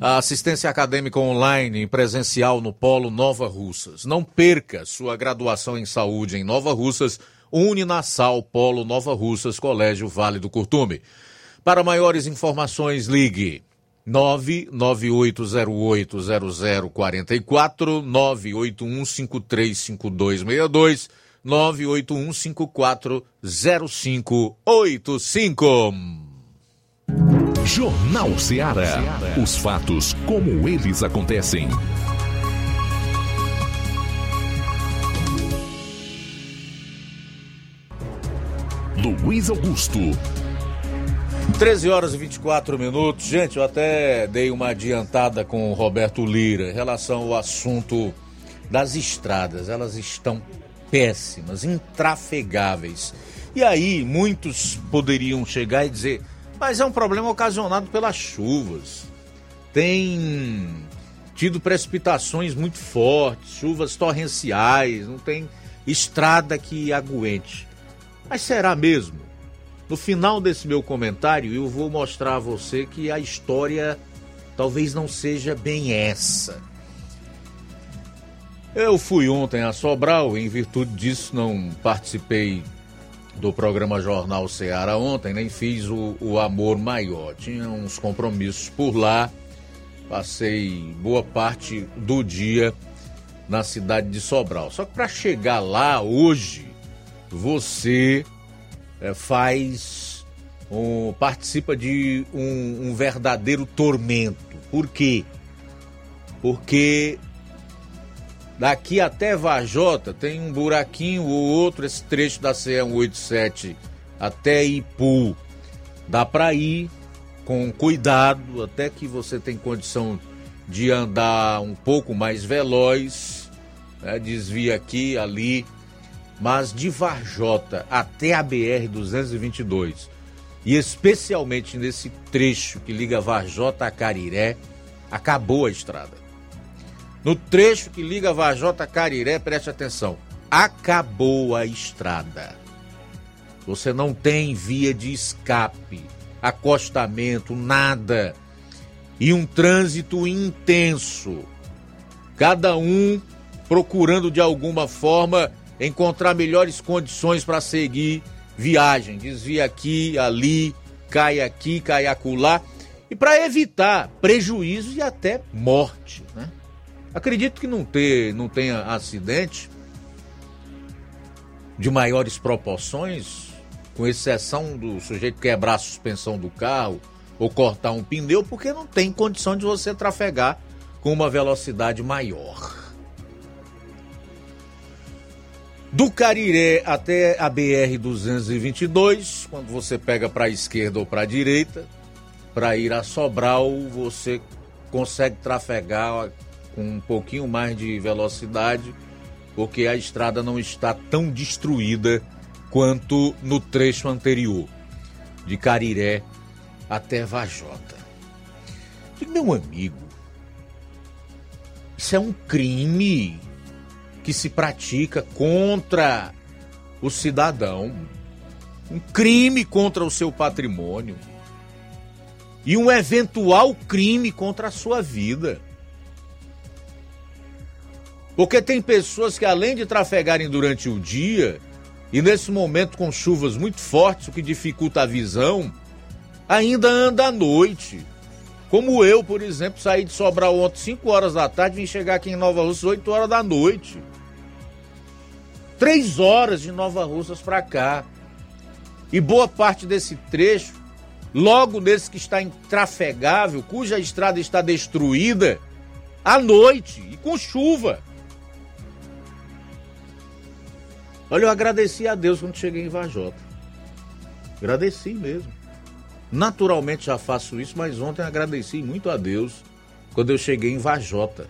a assistência acadêmica online e presencial no Polo Nova Russas. Não perca sua graduação em saúde em Nova Russas, Uninasal Polo Nova Russas, Colégio Vale do Curtume. Para maiores informações, ligue 998080044, 981535262, 981540585. Jornal Ceará. Os fatos como eles acontecem. Luiz Augusto. 13 horas e 24 minutos. Gente, eu até dei uma adiantada com o Roberto Lira em relação ao assunto das estradas. Elas estão péssimas, intrafegáveis. E aí, muitos poderiam chegar e dizer: mas é um problema ocasionado pelas chuvas. Tem tido precipitações muito fortes, chuvas torrenciais, não tem estrada que aguente. Mas será mesmo? No final desse meu comentário, eu vou mostrar a você que a história talvez não seja bem essa. Eu fui ontem a Sobral, em virtude disso não participei do programa Jornal Ceará ontem, nem fiz o, o Amor Maior. Tinha uns compromissos por lá, passei boa parte do dia na cidade de Sobral. Só que para chegar lá hoje, você é, faz, um, participa de um, um verdadeiro tormento. Por quê? Porque Daqui até Vajota tem um buraquinho ou outro, esse trecho da CE 187 até Ipu. Dá para ir com cuidado, até que você tem condição de andar um pouco mais veloz, né? desvia aqui, ali, mas de Varjota até a BR 222 e especialmente nesse trecho que liga Varjota a Cariré, acabou a estrada. No trecho que liga Vajota Cariré, preste atenção. Acabou a estrada. Você não tem via de escape, acostamento, nada. E um trânsito intenso. Cada um procurando de alguma forma encontrar melhores condições para seguir viagem. Desvia aqui, ali, cai aqui, cai acolá. E para evitar prejuízo e até morte, né? Acredito que não, ter, não tenha acidente de maiores proporções, com exceção do sujeito quebrar a suspensão do carro ou cortar um pneu, porque não tem condição de você trafegar com uma velocidade maior. Do Cariré até a BR 222, quando você pega para a esquerda ou para a direita, para ir a Sobral, você consegue trafegar com um pouquinho mais de velocidade, porque a estrada não está tão destruída quanto no trecho anterior, de Cariré até Vajota. E, meu amigo, isso é um crime que se pratica contra o cidadão, um crime contra o seu patrimônio e um eventual crime contra a sua vida. Porque tem pessoas que, além de trafegarem durante o dia, e nesse momento com chuvas muito fortes, o que dificulta a visão, ainda anda à noite. Como eu, por exemplo, saí de Sobral ontem 5 horas da tarde, vim chegar aqui em Nova Russas 8 horas da noite. Três horas de Nova Russas para cá. E boa parte desse trecho, logo nesse que está intrafegável, cuja estrada está destruída, à noite e com chuva. Olha, eu agradeci a Deus quando cheguei em Vajota. Agradeci mesmo. Naturalmente já faço isso, mas ontem agradeci muito a Deus quando eu cheguei em Vajota.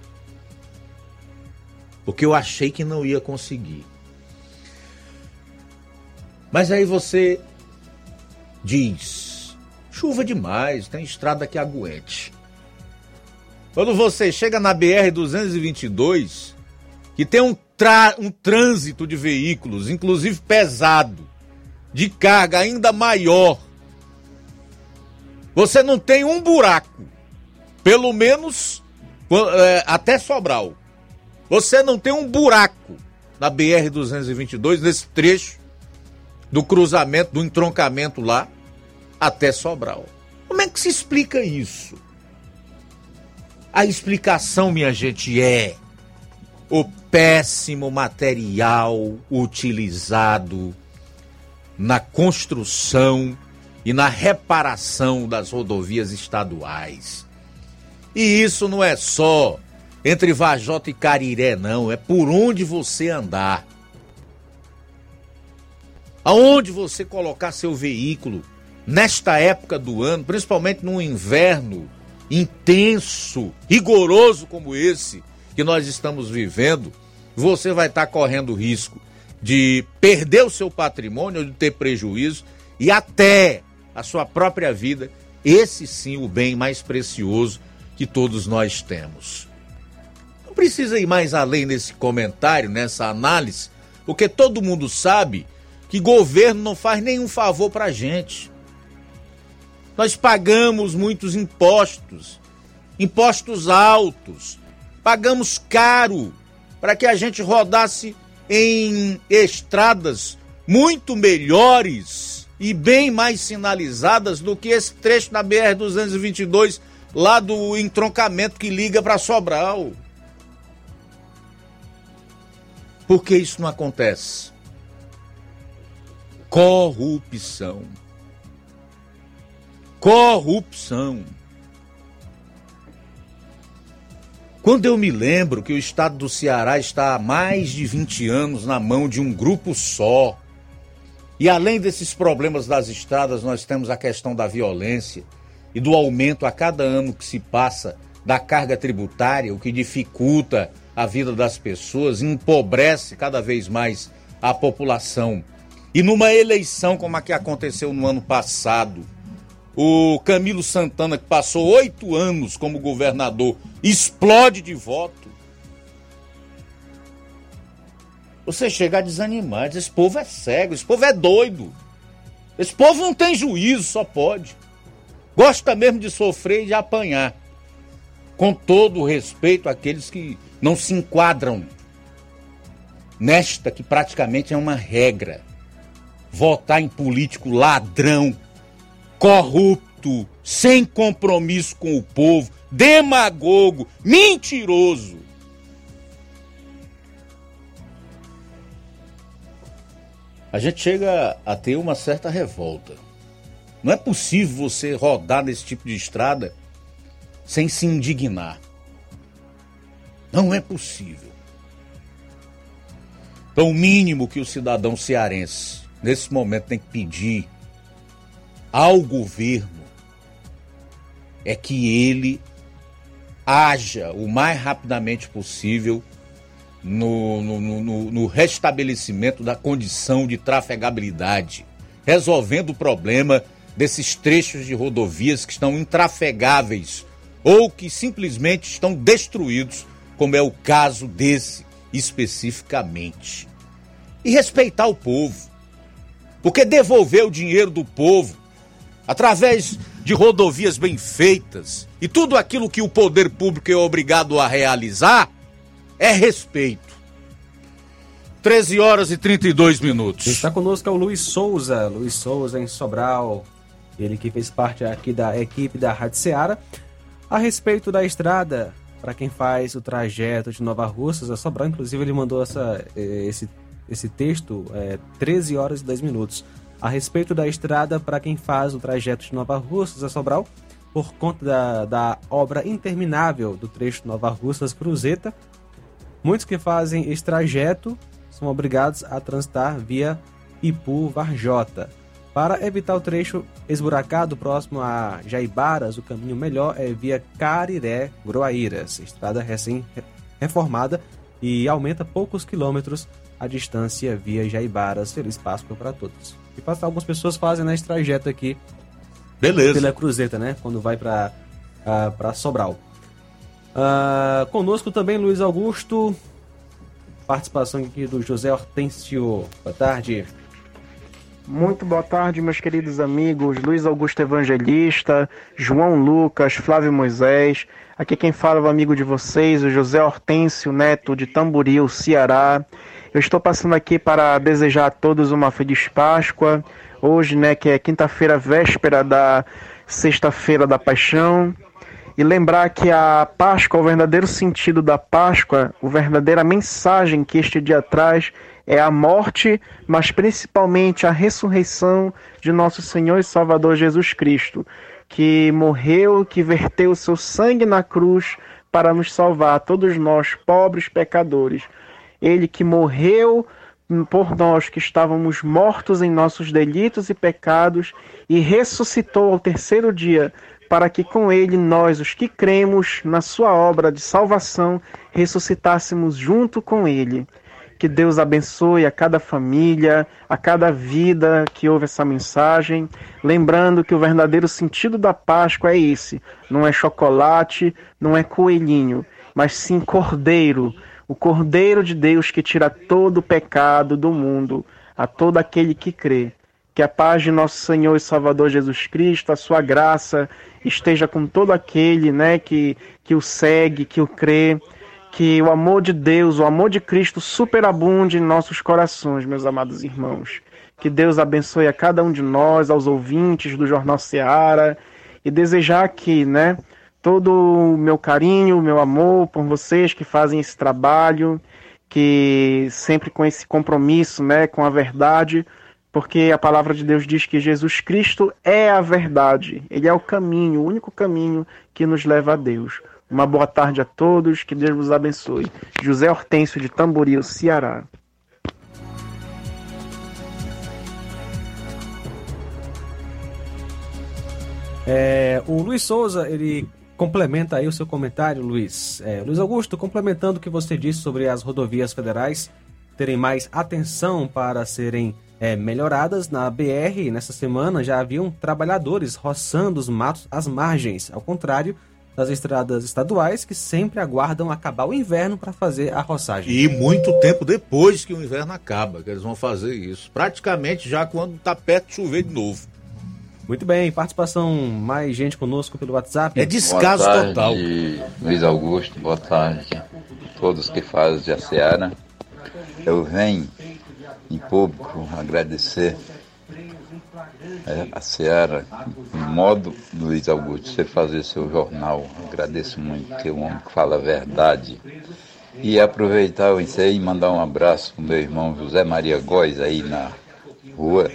Porque eu achei que não ia conseguir. Mas aí você diz: chuva demais, tem estrada que aguente. Quando você chega na BR 222, que tem um, um trânsito de veículos, inclusive pesado, de carga ainda maior, você não tem um buraco, pelo menos é, até Sobral. Você não tem um buraco na BR 222 nesse trecho do cruzamento, do entroncamento lá até Sobral. Como é que se explica isso? A explicação, minha gente, é o péssimo material utilizado na construção e na reparação das rodovias estaduais. E isso não é só entre Vajota e Cariré, não, é por onde você andar. Aonde você colocar seu veículo nesta época do ano, principalmente num inverno intenso, rigoroso como esse que nós estamos vivendo, você vai estar correndo risco de perder o seu patrimônio, de ter prejuízo e até a sua própria vida. Esse sim o bem mais precioso que todos nós temos. Não precisa ir mais além nesse comentário, nessa análise, porque todo mundo sabe que governo não faz nenhum favor para a gente. Nós pagamos muitos impostos, impostos altos, pagamos caro para que a gente rodasse em estradas muito melhores e bem mais sinalizadas do que esse trecho da BR 222 lá do entroncamento que liga para Sobral. Por que isso não acontece? Corrupção. Corrupção. Quando eu me lembro que o estado do Ceará está há mais de 20 anos na mão de um grupo só, e além desses problemas das estradas, nós temos a questão da violência e do aumento a cada ano que se passa da carga tributária, o que dificulta a vida das pessoas, empobrece cada vez mais a população. E numa eleição como a que aconteceu no ano passado, o Camilo Santana, que passou oito anos como governador, explode de voto. Você chega a desanimar, esse povo é cego, esse povo é doido. Esse povo não tem juízo, só pode. Gosta mesmo de sofrer e de apanhar. Com todo o respeito àqueles que não se enquadram nesta que praticamente é uma regra votar em político ladrão, corrupto, sem compromisso com o povo, demagogo, mentiroso. A gente chega a ter uma certa revolta. Não é possível você rodar nesse tipo de estrada sem se indignar. Não é possível. Então, o mínimo que o cidadão cearense nesse momento tem que pedir ao governo é que ele haja o mais rapidamente possível no, no, no, no, restabelecimento da condição de trafegabilidade, resolvendo o problema desses trechos de rodovias que estão intrafegáveis ou que simplesmente estão destruídos, como é o caso desse especificamente. E respeitar o povo. Porque devolver o dinheiro do povo através de rodovias bem feitas e tudo aquilo que o poder público é obrigado a realizar é respeito. 13 horas e 32 minutos. Está conosco é o Luiz Souza, Luiz Souza em Sobral, ele que fez parte aqui da equipe da Rádio Seara. A respeito da estrada, para quem faz o trajeto de Nova Russas a Sobral, inclusive ele mandou essa, eh, esse, esse texto, é, 13 horas e 10 minutos. A respeito da estrada, para quem faz o trajeto de Nova Russas a Sobral, por conta da, da obra interminável do trecho Nova Russas Cruzeta, muitos que fazem esse trajeto são obrigados a transitar via Ipu Varjota. Para evitar o trecho esburacado próximo a Jaibaras, o caminho melhor é via Cariré Groaíras, estrada recém-reformada e aumenta poucos quilômetros a distância via Jaibaras. Feliz Páscoa para todos. E algumas pessoas fazem nesse trajeto aqui Beleza. pela Cruzeta, né? Quando vai para uh, para Sobral. Uh, conosco também Luiz Augusto, participação aqui do José Hortêncio. Boa tarde. Muito boa tarde, meus queridos amigos. Luiz Augusto Evangelista, João Lucas, Flávio Moisés. Aqui quem fala é o amigo de vocês, o José Hortêncio Neto de Tamboril, Ceará. Eu estou passando aqui para desejar a todos uma feliz Páscoa. Hoje, né, que é quinta-feira, véspera da sexta-feira da Paixão. E lembrar que a Páscoa, o verdadeiro sentido da Páscoa, a verdadeira mensagem que este dia traz é a morte, mas principalmente a ressurreição de nosso Senhor e Salvador Jesus Cristo, que morreu, que verteu o seu sangue na cruz para nos salvar, todos nós, pobres pecadores. Ele que morreu por nós que estávamos mortos em nossos delitos e pecados e ressuscitou ao terceiro dia, para que com ele nós, os que cremos na sua obra de salvação, ressuscitássemos junto com ele. Que Deus abençoe a cada família, a cada vida que ouve essa mensagem. Lembrando que o verdadeiro sentido da Páscoa é esse: não é chocolate, não é coelhinho, mas sim cordeiro. O cordeiro de Deus que tira todo o pecado do mundo, a todo aquele que crê. Que a paz de nosso Senhor e Salvador Jesus Cristo, a sua graça, esteja com todo aquele né, que, que o segue, que o crê que o amor de Deus, o amor de Cristo superabunde em nossos corações, meus amados irmãos. Que Deus abençoe a cada um de nós, aos ouvintes do Jornal Seara, e desejar aqui, né, todo o meu carinho, o meu amor por vocês que fazem esse trabalho, que sempre com esse compromisso, né, com a verdade, porque a palavra de Deus diz que Jesus Cristo é a verdade, ele é o caminho, o único caminho que nos leva a Deus. Uma boa tarde a todos, que Deus vos abençoe. José Hortêncio de Tamboril, Ceará. É, o Luiz Souza, ele complementa aí o seu comentário, Luiz. É, Luiz Augusto, complementando o que você disse sobre as rodovias federais terem mais atenção para serem é, melhoradas na BR, nessa semana já haviam trabalhadores roçando os matos às margens, ao contrário das estradas estaduais que sempre aguardam acabar o inverno para fazer a roçagem. E muito tempo depois que o inverno acaba, que eles vão fazer isso. Praticamente já quando está perto de chover de novo. Muito bem, participação, mais gente conosco pelo WhatsApp. É descaso boa tarde, total. Luiz Augusto, boa tarde a todos que fazem a Seara. Eu venho em público agradecer é, a Seara, em modo, Luiz Augusto, você fazer seu jornal, agradeço muito, que é um homem que fala a verdade. E aproveitar isso aí e mandar um abraço para o meu irmão José Maria Góes aí na rua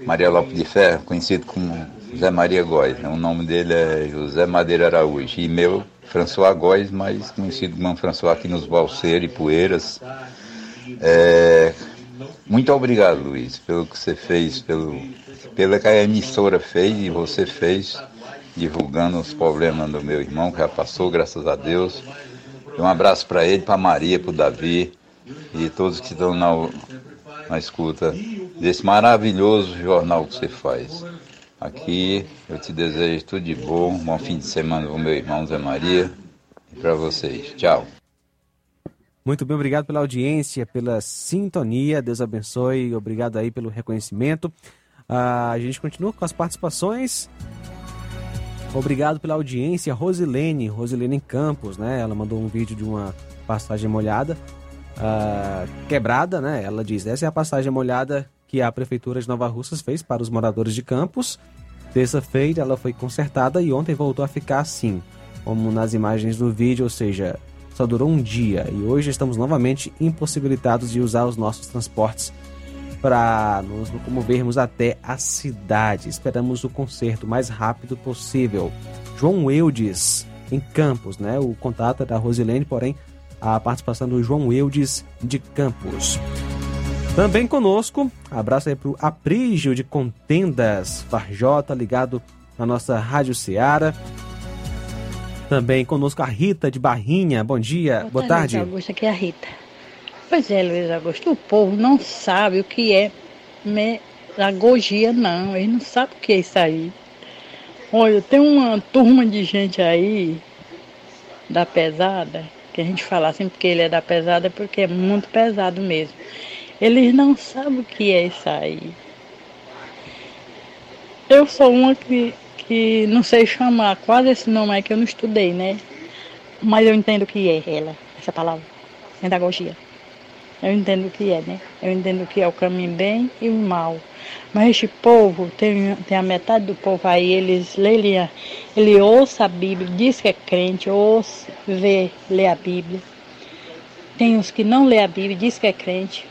Maria Lopes de Ferro, conhecido como José Maria Góes. O nome dele é José Madeira Araújo. E meu, François Góes, mais conhecido como François aqui nos Balseiros e Poeiras. É, muito obrigado, Luiz, pelo que você fez, pelo, pela que a emissora fez e você fez, divulgando os problemas do meu irmão, que já passou, graças a Deus. Um abraço para ele, para Maria, para o Davi e todos que estão na, na escuta desse maravilhoso jornal que você faz. Aqui eu te desejo tudo de bom, um bom fim de semana para o meu irmão Zé Maria e para vocês. Tchau. Muito bem, obrigado pela audiência, pela sintonia. Deus abençoe. Obrigado aí pelo reconhecimento. Ah, a gente continua com as participações. Obrigado pela audiência, Rosilene, Rosilene Campos, né? Ela mandou um vídeo de uma passagem molhada. Ah, quebrada, né? Ela diz: essa é a passagem molhada que a Prefeitura de Nova Russas fez para os moradores de Campos. Terça-feira ela foi consertada e ontem voltou a ficar assim, como nas imagens do vídeo, ou seja, só durou um dia e hoje estamos novamente impossibilitados de usar os nossos transportes para nos locomovermos até a cidade. Esperamos o conserto mais rápido possível. João Eudes, em Campos, né? O contato é da Rosilene, porém a participação do João Eudes de Campos. Também conosco, abraço aí para o Aprígio de Contendas, Varjota, ligado na nossa Rádio Ceará. Também conosco a Rita de Barrinha. Bom dia, boa, boa tarde. Luiz Augusto, aqui é a Rita. Pois é, Luiz Augusto, o povo não sabe o que é medagogia, não. Eles não sabem o que é isso aí. Olha, tem uma turma de gente aí da pesada, que a gente fala assim porque ele é da pesada, porque é muito pesado mesmo. Eles não sabem o que é isso aí. Eu sou uma que, que não sei chamar quase esse nome aí que eu não estudei, né? Mas eu entendo o que é ela, essa palavra, pedagogia. Eu entendo o que é, né? Eu entendo o que é o caminho bem e o mal. Mas este povo, tem, tem a metade do povo aí, eles lê, ele ouça a Bíblia, diz que é crente, ouça, vê, lê a Bíblia. Tem os que não lê a Bíblia, diz que é crente.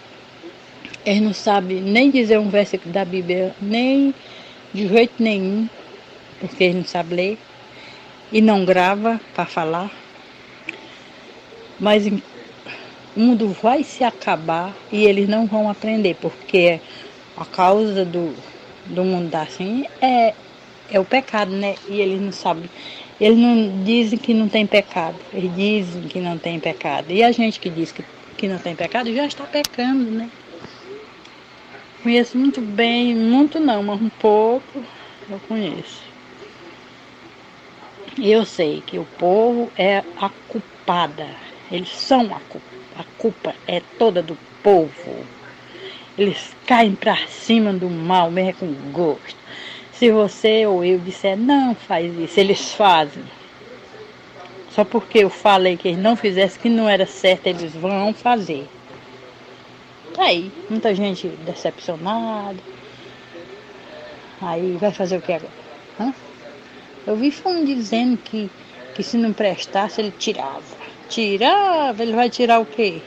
Eles não sabem nem dizer um versículo da Bíblia, nem de jeito nenhum, porque eles não sabem ler. E não grava para falar. Mas o mundo vai se acabar e eles não vão aprender, porque a causa do, do mundo assim é, é o pecado, né? E eles não sabem. Eles não dizem que não tem pecado, eles dizem que não tem pecado. E a gente que diz que, que não tem pecado já está pecando, né? Conheço muito bem, muito não, mas um pouco eu conheço. E eu sei que o povo é a culpada, eles são a culpada a culpa é toda do povo. Eles caem para cima do mal, mesmo com gosto. Se você ou eu disser não faz isso, eles fazem. Só porque eu falei que eles não fizessem que não era certo, eles vão fazer. Tá aí, muita gente decepcionada. Aí vai fazer o que agora? Hã? Eu vi fundo dizendo que, que se não prestasse, ele tirava. Tirar? Ele vai tirar o quê?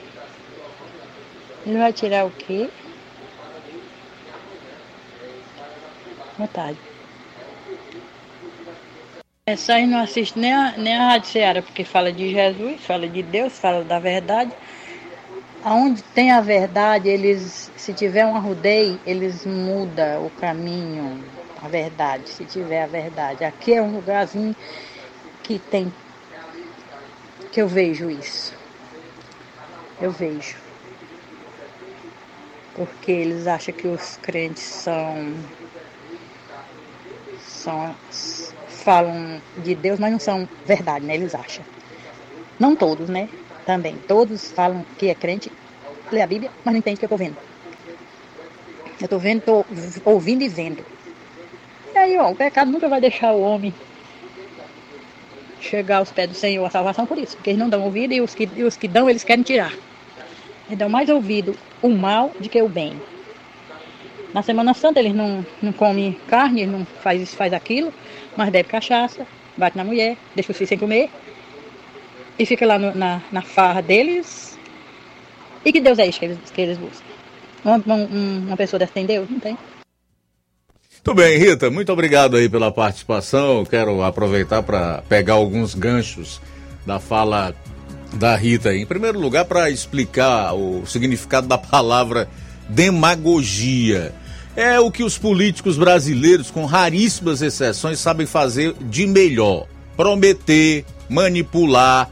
Ele vai tirar o quê? Boa tarde. Essa aí não assiste nem a, nem a Rádio Ceará, porque fala de Jesus, fala de Deus, fala da verdade. Aonde tem a verdade, eles, se tiver um arrudeio, eles mudam o caminho, a verdade, se tiver a verdade. Aqui é um lugarzinho que tem que eu vejo isso. Eu vejo. Porque eles acham que os crentes são. são falam de Deus, mas não são verdade, né? Eles acham. Não todos, né? Também. Todos falam que é crente, lê a Bíblia, mas não entende o que eu estou vendo. Eu estou vendo, estou ouvindo e vendo. E aí, ó, o pecado nunca vai deixar o homem chegar aos pés do Senhor a salvação por isso, porque eles não dão ouvido e os que, e os que dão, eles querem tirar. Eles dão mais ouvido o mal do que o bem. Na Semana Santa eles não, não comem carne, eles não faz isso, faz aquilo, mas bebe cachaça, bate na mulher, deixa os filhos sem comer e fica lá no, na, na farra deles. E que Deus é isso que eles, que eles buscam? Uma, uma, uma pessoa dessa tem Deus? Não tem. Muito bem, Rita, muito obrigado aí pela participação. Quero aproveitar para pegar alguns ganchos da fala da Rita. Em primeiro lugar, para explicar o significado da palavra demagogia. É o que os políticos brasileiros, com raríssimas exceções, sabem fazer de melhor: prometer, manipular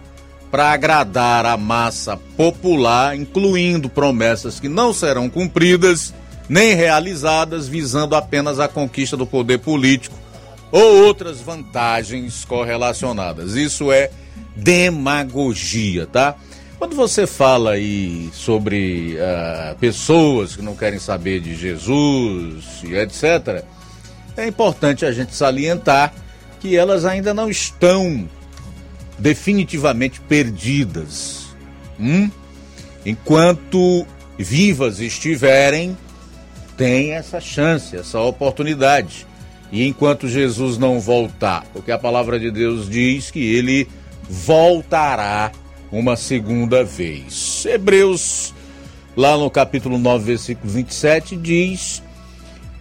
para agradar a massa popular, incluindo promessas que não serão cumpridas nem realizadas visando apenas a conquista do poder político ou outras vantagens correlacionadas. Isso é demagogia, tá? Quando você fala aí sobre uh, pessoas que não querem saber de Jesus e etc., é importante a gente salientar que elas ainda não estão definitivamente perdidas. Hum? Enquanto vivas estiverem, tem essa chance, essa oportunidade. E enquanto Jesus não voltar, porque a palavra de Deus diz que ele voltará uma segunda vez. Hebreus, lá no capítulo 9, versículo 27, diz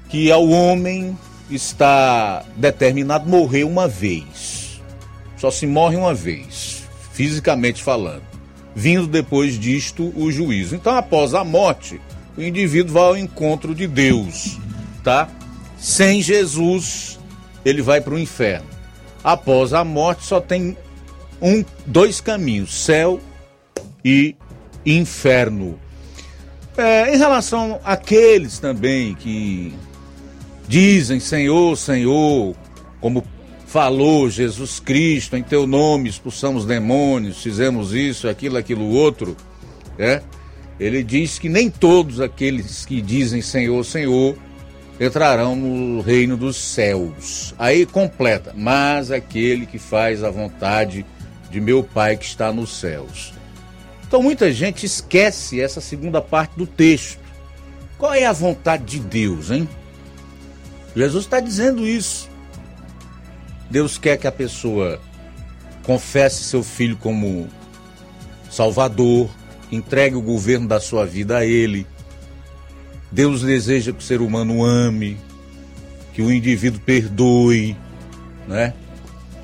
que ao homem está determinado morrer uma vez. Só se morre uma vez, fisicamente falando. Vindo depois disto o juízo. Então, após a morte, o indivíduo vai ao encontro de Deus, tá? Sem Jesus, ele vai para o inferno. Após a morte, só tem um, dois caminhos: céu e inferno. É, em relação àqueles também que dizem Senhor, Senhor, como falou Jesus Cristo, em teu nome expulsamos demônios, fizemos isso, aquilo, aquilo outro, é? Ele diz que nem todos aqueles que dizem Senhor, Senhor entrarão no reino dos céus. Aí completa, mas aquele que faz a vontade de meu Pai que está nos céus. Então muita gente esquece essa segunda parte do texto. Qual é a vontade de Deus, hein? Jesus está dizendo isso. Deus quer que a pessoa confesse seu filho como Salvador, entregue o governo da sua vida a Ele. Deus deseja que o ser humano ame, que o indivíduo perdoe, né?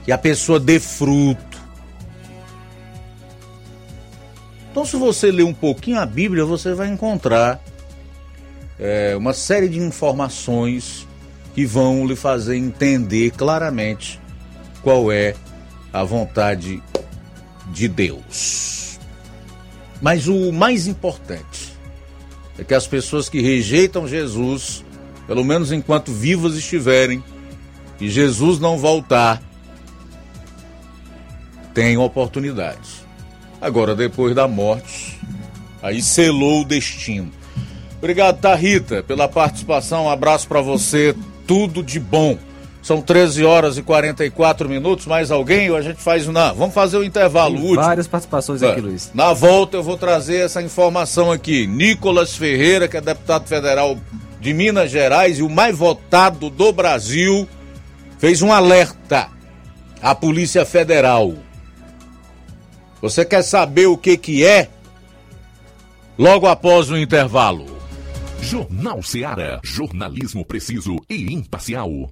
que a pessoa dê fruto. Então, se você ler um pouquinho a Bíblia, você vai encontrar é, uma série de informações que vão lhe fazer entender claramente qual é a vontade de Deus. Mas o mais importante é que as pessoas que rejeitam Jesus, pelo menos enquanto vivas estiverem, e Jesus não voltar, tenham oportunidade. Agora, depois da morte, aí selou o destino. Obrigado, Tarita, pela participação. Um abraço para você. Tudo de bom. São 13 horas e 44 minutos. Mais alguém? Ou a gente faz. Não, vamos fazer o intervalo Tem último. Várias participações aqui, É. Luiz. Na volta eu vou trazer essa informação aqui. Nicolas Ferreira, que é deputado federal de Minas Gerais e o mais votado do Brasil, fez um alerta à Polícia Federal. Você quer saber o que que é? Logo após o intervalo. Jornal Seara. Jornalismo preciso e imparcial.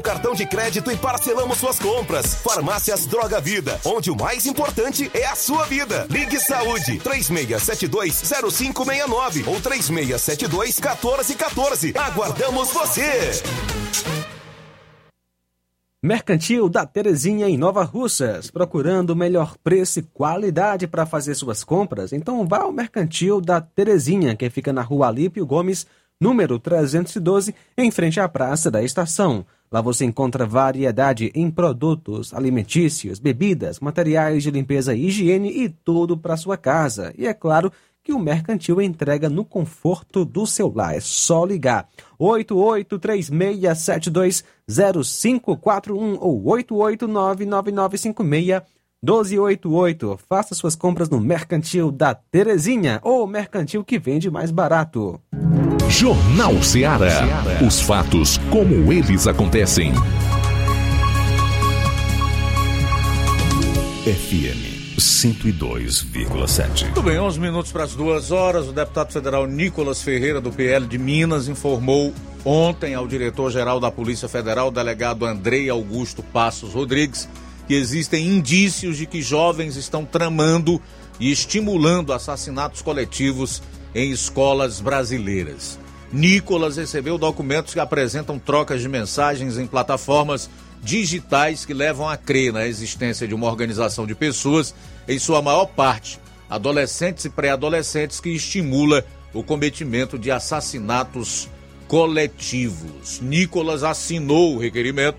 cartão de crédito e parcelamos suas compras. Farmácias Droga Vida, onde o mais importante é a sua vida. Ligue Saúde 36720569 ou 36721414. Aguardamos você. Mercantil da Terezinha em Nova Russas, procurando o melhor preço e qualidade para fazer suas compras? Então vá ao Mercantil da Terezinha, que fica na Rua Alípio Gomes, número 312, em frente à Praça da Estação. Lá você encontra variedade em produtos alimentícios, bebidas, materiais de limpeza e higiene e tudo para sua casa. E é claro que o Mercantil entrega no conforto do seu lar. É só ligar 8836720541 ou 88999561288. Faça suas compras no Mercantil da Terezinha ou Mercantil que vende mais barato. Jornal Ceará. Os fatos como eles acontecem. FM 102,7. Muito bem, 11 minutos para as duas horas. O deputado federal Nicolas Ferreira, do PL de Minas, informou ontem ao diretor-geral da Polícia Federal, delegado Andrei Augusto Passos Rodrigues, que existem indícios de que jovens estão tramando e estimulando assassinatos coletivos em escolas brasileiras. Nicolas recebeu documentos que apresentam trocas de mensagens em plataformas digitais que levam a crer na existência de uma organização de pessoas, em sua maior parte adolescentes e pré-adolescentes, que estimula o cometimento de assassinatos coletivos. Nicolas assinou o requerimento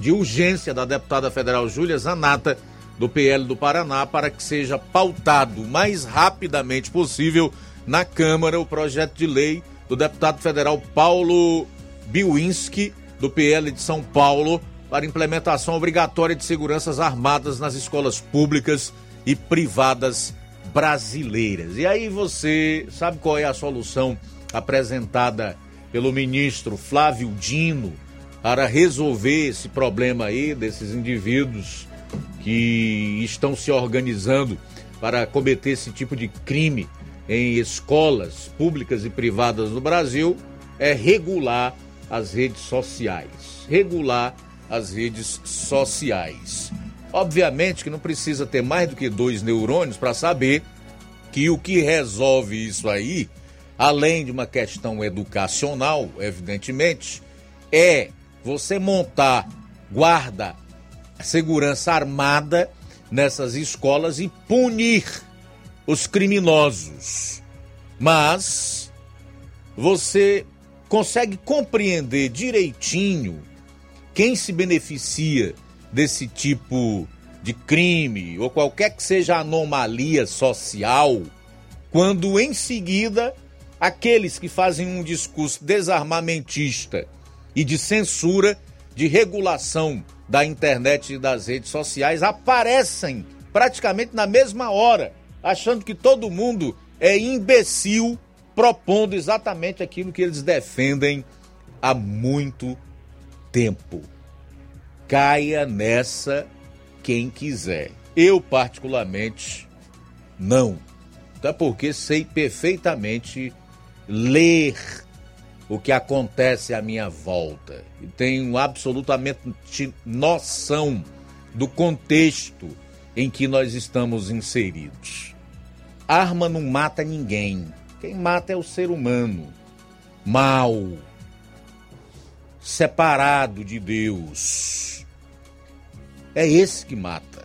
de urgência da deputada federal Júlia Zanata, do PL do Paraná, para que seja pautado o mais rapidamente possível na Câmara o projeto de lei do deputado federal Paulo Biwinski, do PL de São Paulo, para implementação obrigatória de seguranças armadas nas escolas públicas e privadas brasileiras. E aí você sabe qual é a solução apresentada pelo ministro Flávio Dino para resolver esse problema aí desses indivíduos que estão se organizando para cometer esse tipo de crime em escolas públicas e privadas no Brasil é regular as redes sociais. Regular as redes sociais. Obviamente que não precisa ter mais do que dois neurônios para saber que o que resolve isso aí, além de uma questão educacional, evidentemente, é você montar guarda, segurança armada nessas escolas e punir os criminosos. Mas você consegue compreender direitinho quem se beneficia desse tipo de crime ou qualquer que seja a anomalia social, quando em seguida aqueles que fazem um discurso desarmamentista e de censura, de regulação da internet e das redes sociais aparecem praticamente na mesma hora achando que todo mundo é imbecil, propondo exatamente aquilo que eles defendem há muito tempo. Caia nessa quem quiser. Eu, particularmente, não. Até porque sei perfeitamente ler o que acontece à minha volta. E tenho absolutamente noção do contexto em que nós estamos inseridos. Arma não mata ninguém. Quem mata é o ser humano. Mal. Separado de Deus. É esse que mata.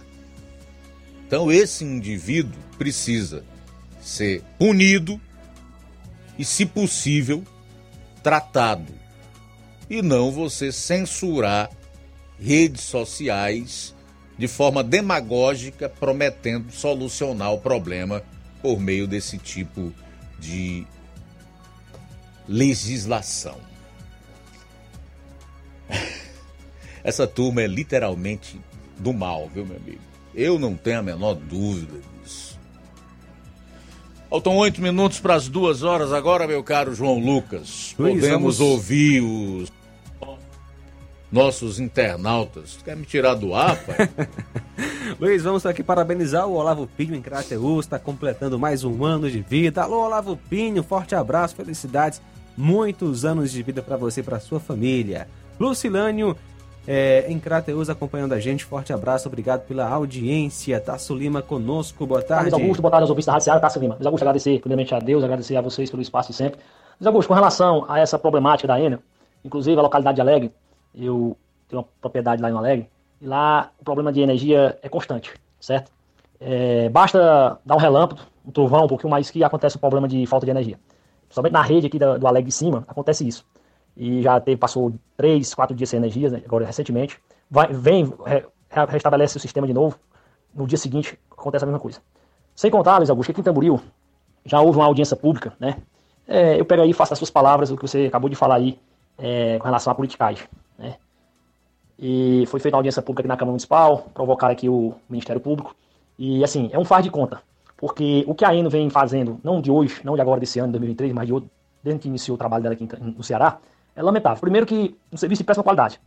Então esse indivíduo precisa ser punido e, se possível, tratado. E não você censurar redes sociais de forma demagógica, prometendo solucionar o problema por meio desse tipo de legislação. Essa turma é literalmente do mal, viu, meu amigo? Eu não tenho a menor dúvida disso. Faltam oito minutos para as duas horas agora, meu caro João Lucas. Luiz, Podemos vamos- ouvir os nossos internautas. Tu quer me tirar do ar, pai? Luiz, vamos aqui parabenizar o Olavo Pinho em Crateus, está completando mais um ano de vida. Alô, Olavo Pinho, forte abraço, felicidades, muitos anos de vida para você e para sua família. Lucilânio, é, em Crateus, acompanhando a gente, forte abraço, obrigado pela audiência. Tasso Lima conosco, boa tarde. Luiz Augusto, boa tarde aos ouvintes da Rádio Ceará, Tasso Lima. Luiz Augusto, agradecer primeiramente a Deus, agradecer a vocês pelo espaço de sempre. Luiz Augusto, com relação a essa problemática da Enel, inclusive a localidade de Alegre, eu tenho uma propriedade lá em Alegre, e lá o problema de energia é constante, certo? É, basta dar um relâmpago, um trovão, um pouquinho mais que acontece o problema de falta de energia. Principalmente na rede aqui da- do Alegre de cima, acontece isso. E já teve, passou três, quatro dias sem energia, né, agora recentemente. Vai, vem, re- re- restabelece o sistema de novo. No dia seguinte, acontece a mesma coisa. Sem contar, Luiz Augusto, que aqui em Tamboril já houve uma audiência pública, né? É, eu pego aí e faço as suas palavras, o que você acabou de falar aí, é, com relação à politicagem? E foi feita uma audiência pública aqui na Câmara Municipal, provocaram aqui o Ministério Público. E, assim, é um faz de conta. Porque o que a Eno vem fazendo, não de hoje, não de agora desse ano, 2023, mas de outro, desde que iniciou o trabalho dela aqui no Ceará, é lamentável. Primeiro que um serviço de péssima qualidade.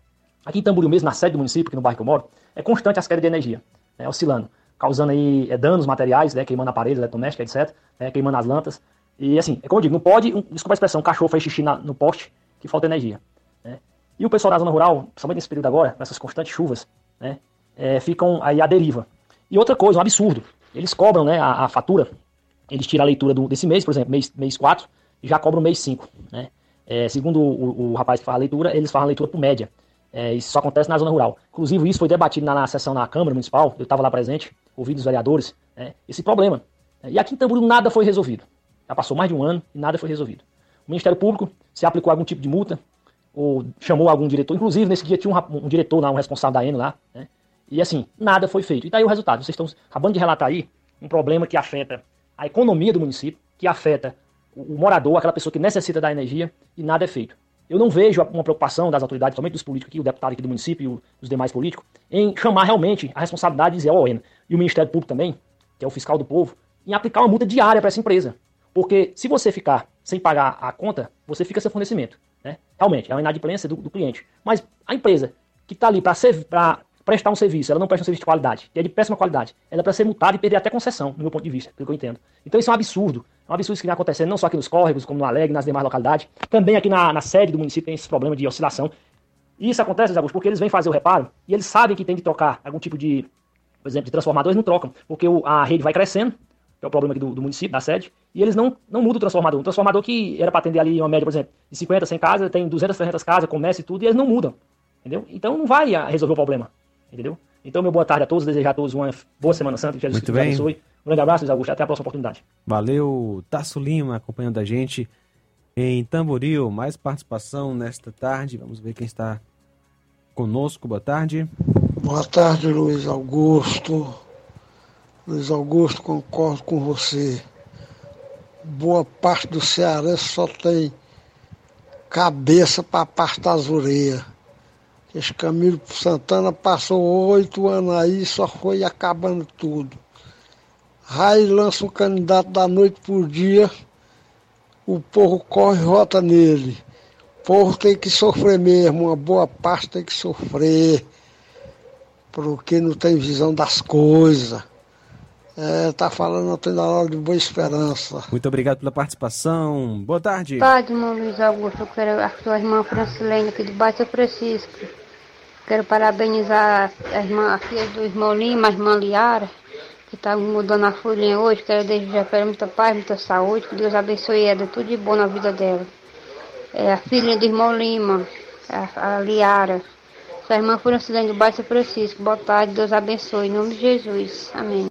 Aqui em Tamboril mesmo, na sede do município, aqui no bairro que eu moro, é constante as quedas de energia, né, oscilando, causando aí é, danos materiais, né, queimando aparelhos eletrodomésticos, etc., né, queimando as lantas. E assim, é como eu digo, não pode, um, desculpa a expressão, um cachorro faz xixi na- no poste que falta energia. E o pessoal da zona rural, principalmente nesse período agora, com essas constantes chuvas, né, é, ficam aí à deriva. E outra coisa, um absurdo, eles cobram né, a, a fatura, eles tiram a leitura do- desse mês, por exemplo, mês, mês 4, e já cobram mês 5. Né? É, segundo o, o rapaz que faz a leitura, eles fazem a leitura por média. É, isso só acontece na zona rural. Inclusive, isso foi debatido na, na sessão na Câmara Municipal, eu estava lá presente, ouvi dos vereadores, né, esse problema. E aqui em Tamboril nada foi resolvido. Já passou mais de um ano e nada foi resolvido. O Ministério Público se aplicou algum tipo de multa, ou chamou algum diretor, inclusive nesse dia tinha um, um diretor lá, um responsável da ENO lá, né? E assim, nada foi feito. E tá aí o resultado. Vocês estão acabando de relatar aí um problema que afeta a economia do município, que afeta o, morador, aquela pessoa que necessita da energia, e nada é feito. Eu não vejo uma preocupação das autoridades, somente dos políticos aqui, o deputado aqui do município e os demais políticos, em chamar realmente a responsabilidade e dizer, ó, ENO, e o Ministério Público também, que é o fiscal do povo, em aplicar uma multa diária para essa empresa. Porque se você ficar sem pagar a conta, você fica sem fornecimento. Né? Realmente, é uma inadimplência do, do cliente. Mas a empresa que está ali para prestar um serviço, ela não presta um serviço de qualidade, que é de péssima qualidade, ela é para ser multada e perder até concessão, no meu ponto de vista, pelo que eu entendo. Então isso é um absurdo. É um absurdo isso que vem acontecendo, não só aqui nos córregos, como no Alegre, nas demais localidades. Também aqui na, na sede do município tem esse problema de oscilação. E isso acontece, Augusto, porque eles vêm fazer o reparo e eles sabem que tem que trocar algum tipo de, por exemplo, de transformador, eles não trocam, porque o- a rede vai crescendo, que é o problema aqui do, do município, da sede, e eles não, não mudam o transformador. Um transformador que era para atender ali uma média, por exemplo, de 50, 100 casas, tem 200, 300 casas, comércio e tudo, e eles não mudam, entendeu? Então não vai resolver o problema, entendeu? Então, meu boa tarde a todos, desejar a todos uma boa Semana Santa, que Jesus Muito bem. abençoe. Um grande abraço, Luiz Augusto, até a próxima oportunidade. Valeu, Tasso Lima acompanhando a gente em Tamboril. Mais participação nesta tarde. Vamos ver quem está conosco. Boa tarde. Boa tarde, Luiz Augusto. Luiz Augusto, concordo com você. Boa parte do Ceará só tem cabeça para apartar as orelhas. Esse Camilo Santana passou oito anos aí só foi acabando tudo. Rai lança um candidato da noite por dia, o povo corre e vota nele. O povo tem que sofrer mesmo, uma boa parte tem que sofrer porque não tem visão das coisas. É, tá falando, tem da hora de boa esperança. Muito obrigado pela participação. Boa tarde. Boa tarde, irmão Luiz Augusto. Eu quero a sua irmã Francilene, aqui do bairro São Francisco. Quero parabenizar a, irmã, a filha do irmão Lima, a irmã Liara, que está mudando a folhinha hoje. Quero desejar para ela muita paz, muita saúde. Que Deus abençoe ela, tudo de bom na vida dela. É a filha do irmão Lima, a, a Liara. Sua irmã Francilene, do São Francisco. Boa tarde, Deus abençoe. Em nome de Jesus. Amém.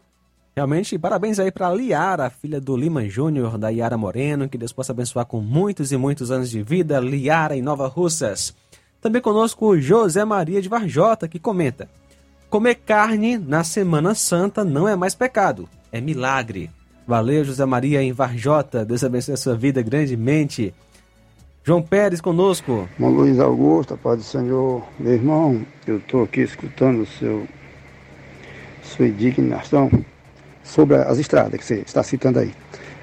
Realmente, parabéns aí para Liara, filha do Lima Júnior, da Liara Moreno. Que Deus possa abençoar com muitos e muitos anos de vida. Liara em Nova Russas. Também conosco o José Maria de Varjota, que comenta. Comer carne na Semana Santa não é mais pecado, é milagre. Valeu, José Maria em Varjota. Deus abençoe a sua vida grandemente. João Pérez conosco. Irmão Luiz Augusto, Paz do Senhor, meu irmão, eu estou aqui escutando o seu, sua indignação sobre as estradas que você está citando aí.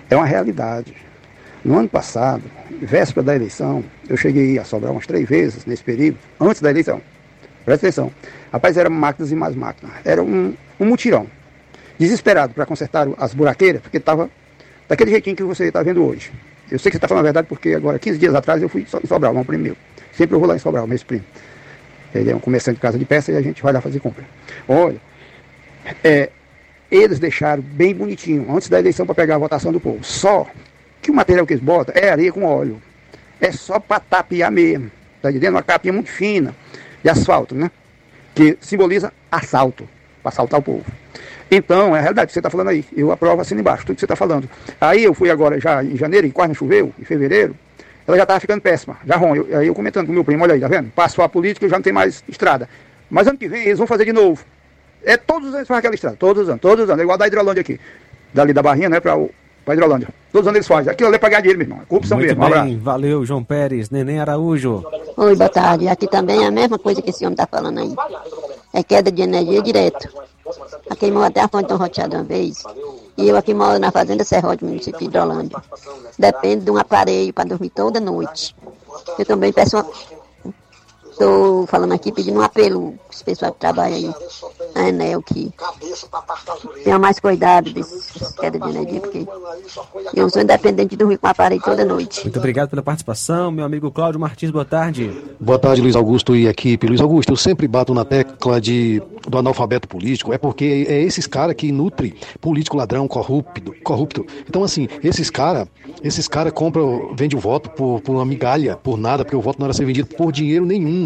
É uma realidade. No ano passado, véspera da eleição, eu cheguei a sobrar umas três vezes nesse período, antes da eleição. Presta atenção. Rapaz, eram máquinas e mais máquinas. Era um, um mutirão. Desesperado para consertar as buraqueiras, porque estava daquele jeitinho que você está vendo hoje. Eu sei que você está falando a verdade porque agora, 15 dias atrás, eu fui em Sobral, um primo meu. Sempre eu vou lá em Sobral, meu primo. Ele é um comerciante de casa de peça e a gente vai lá fazer compra. Olha, é, eles deixaram bem bonitinho, antes da eleição, para pegar a votação do povo. Só que o material que eles botam é areia com óleo. É só para tapear mesmo. Está entendendo? Uma capinha muito fina de asfalto, né? Que simboliza assalto, para assaltar o povo. Então, é a realidade que você está falando aí. Eu aprovo assim embaixo, tudo que você está falando. Aí eu fui agora já em janeiro, e quase não choveu, em fevereiro, ela já estava ficando péssima, já ruim. Aí eu comentando com meu primo, olha aí, tá vendo? Passou a política, já não tem mais estrada. Mas ano que vem eles vão fazer de novo. É todos os anos faz aquela estrada, todos os anos, todos os anos. É igual da Hidrolândia aqui. Dali da Barrinha, né, para a Hidrolândia. Todos os anos eles fazem. Aquilo ali é pagar dinheiro, meu irmão. É corrupção Muito mesmo. Um bem, valeu, João Pérez, Neném Araújo. Oi, boa tarde. Aqui também é a mesma coisa que esse homem está falando aí. É queda de energia direto. Aqui mora até a fonte tão roteada uma vez. E eu aqui moro na Fazenda Serrote, município de Hidrolândia. Depende de um aparelho para dormir toda noite. Eu também peço uma... Estou falando aqui pedindo um apelo para os pessoal que trabalham aí na Enel que tenha mais cuidado dessas quedas de energia, porque eu sou independente de dormir com o aparelho toda noite. Muito obrigado pela participação, meu amigo Cláudio Martins, boa tarde. Boa tarde, Luiz Augusto e equipe. Luiz Augusto, eu sempre bato na tecla de, do analfabeto político, é porque é esses caras que nutrem político ladrão, corrupto, corrupto. Então, assim, esses caras esses cara compram, vendem o voto por, por uma migalha, por nada, porque o voto não era ser vendido por dinheiro nenhum.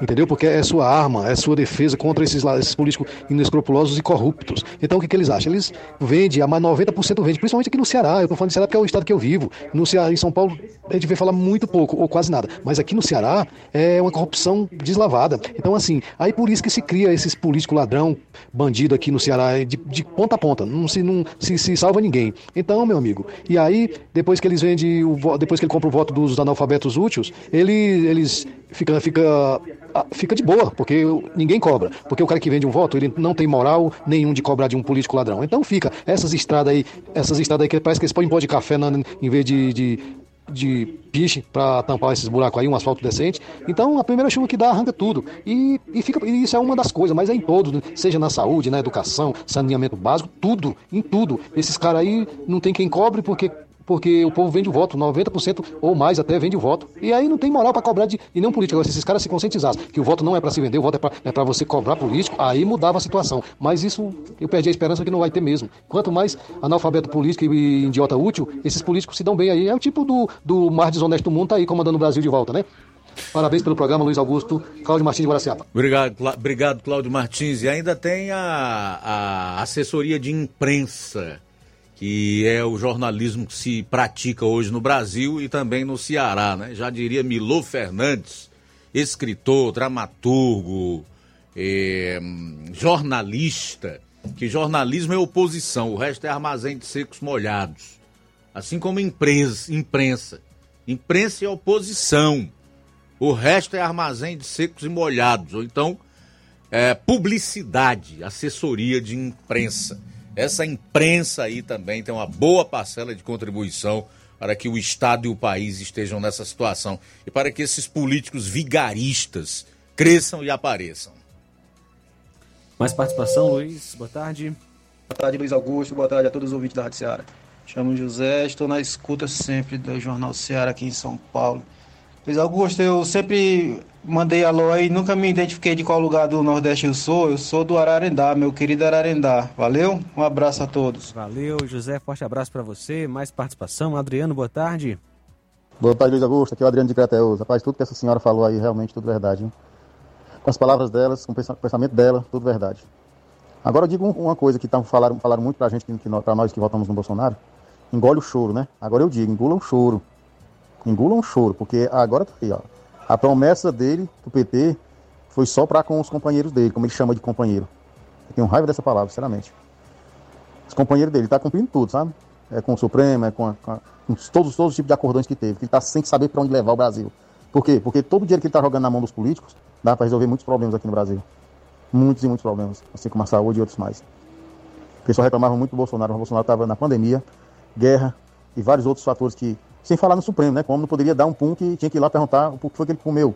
Entendeu? Porque é sua arma, é sua defesa contra esses, esses políticos inescrupulosos e corruptos. Então o que, que eles acham? Eles vendem, a mais 90% vende, principalmente aqui no Ceará. Eu estou falando de Ceará porque é o estado que eu vivo. No Ceará, em São Paulo, a gente vê falar muito pouco, ou quase nada. Mas aqui no Ceará é uma corrupção deslavada. Então, assim, aí por isso que se cria esses políticos ladrão, bandido aqui no Ceará, de, de ponta a ponta. Não se, não se, se salva ninguém. Então, meu amigo, e aí, depois que eles vendem, o, depois que ele compra o voto dos analfabetos úteis, ele, eles fica, fica, ah, fica de boa, porque ninguém cobra. Porque o cara que vende um voto, ele não tem moral nenhum de cobrar de um político ladrão. Então fica, essas estradas aí, essas estradas aí que parece que eles põem pó de café na, em vez de, de, de piche para tampar esses buracos aí, um asfalto decente. Então a primeira chuva que dá arranca tudo. E, e, fica, e isso é uma das coisas, mas é em todos, né? seja na saúde, na educação, saneamento básico, tudo, em tudo. Esses caras aí não tem quem cobre porque porque o povo vende o voto, 90% ou mais até vende o voto. E aí não tem moral para cobrar de e nenhum político. Agora, se esses caras se conscientizassem que o voto não é para se vender, o voto é para é você cobrar político, aí mudava a situação. Mas isso eu perdi a esperança que não vai ter mesmo. Quanto mais analfabeto político e idiota útil, esses políticos se dão bem aí. É o tipo do, do mais desonesto do mundo, tá aí comandando o Brasil de volta, né? Parabéns pelo programa, Luiz Augusto, Cláudio Martins de Guaraciaba. Obrigado, Clá- obrigado, Cláudio Martins. E ainda tem a, a assessoria de imprensa, que é o jornalismo que se pratica hoje no Brasil e também no Ceará, né? Já diria Milô Fernandes, escritor, dramaturgo, eh, jornalista, que jornalismo é oposição, o resto é armazém de secos molhados. Assim como imprensa, imprensa. Imprensa é oposição. O resto é armazém de secos e molhados. Ou então, é, publicidade, assessoria de imprensa. Essa imprensa aí também tem uma boa parcela de contribuição para que o Estado e o país estejam nessa situação e para que esses políticos vigaristas cresçam e apareçam. Mais participação, Luiz, boa tarde. Boa tarde, Luiz Augusto. Boa tarde a todos os ouvintes da Rádio Ceará. Chamo José, estou na escuta sempre do Jornal Ceará aqui em São Paulo. Luiz Augusto, eu sempre mandei alô aí, nunca me identifiquei de qual lugar do Nordeste eu sou. Eu sou do Ararendá, meu querido Ararendá. Valeu? Um abraço a todos. Valeu, José, forte abraço para você. Mais participação, Adriano, boa tarde. Boa tarde, Luiz Augusto. Aqui é o Adriano de Crateus. Rapaz, tudo que essa senhora falou aí, realmente tudo verdade. hein? Com as palavras delas, com o pensa- pensamento dela, tudo verdade. Agora eu digo um- uma coisa que tão, falaram, falaram muito pra gente, que, que, nó- pra nós que votamos no Bolsonaro. Engole o choro, né? Agora eu digo, engula o choro. Engula um choro, porque agora tá aí, ó. A promessa dele, do PT, foi só pra com os companheiros dele, como ele chama de companheiro. Eu tenho raiva dessa palavra, sinceramente. Os companheiros dele, ele tá cumprindo tudo, sabe? É com o Supremo, é com, a, com, a, com todos, todos os tipos de acordões que teve. Que ele tá sem saber para onde levar o Brasil. Por quê? Porque todo o dinheiro que ele tá jogando na mão dos políticos dá para resolver muitos problemas aqui no Brasil. Muitos e muitos problemas. Assim como a saúde e outros mais. O pessoal reclamava muito do Bolsonaro. O Bolsonaro estava na pandemia, guerra e vários outros fatores que. Sem falar no Supremo, né? Como não poderia dar um pum que tinha que ir lá perguntar o que foi que ele comeu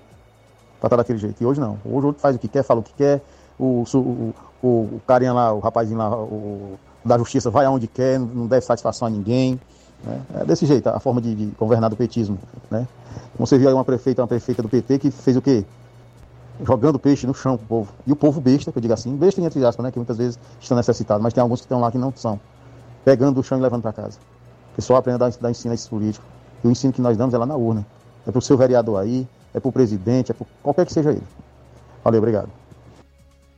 para estar daquele jeito. E hoje não. Hoje o outro faz o que quer, fala o que quer. O, o, o, o carinha lá, o rapazinho lá, o, da justiça vai aonde quer, não deve satisfação a ninguém. Né? É desse jeito a forma de, de governar do petismo. Né? Você viu aí uma prefeita, uma prefeita do PT que fez o quê? Jogando peixe no chão pro povo. E o povo besta, que eu digo assim, besta entre aspas, né? Que muitas vezes estão necessitados, mas tem alguns que estão lá que não são. Pegando do chão e levando para casa. O pessoal aprende a dar, dar ensino a esses políticos. E o ensino que nós damos é lá na urna. É pro seu vereador aí, é pro presidente, é pro qualquer que seja ele. Valeu, obrigado.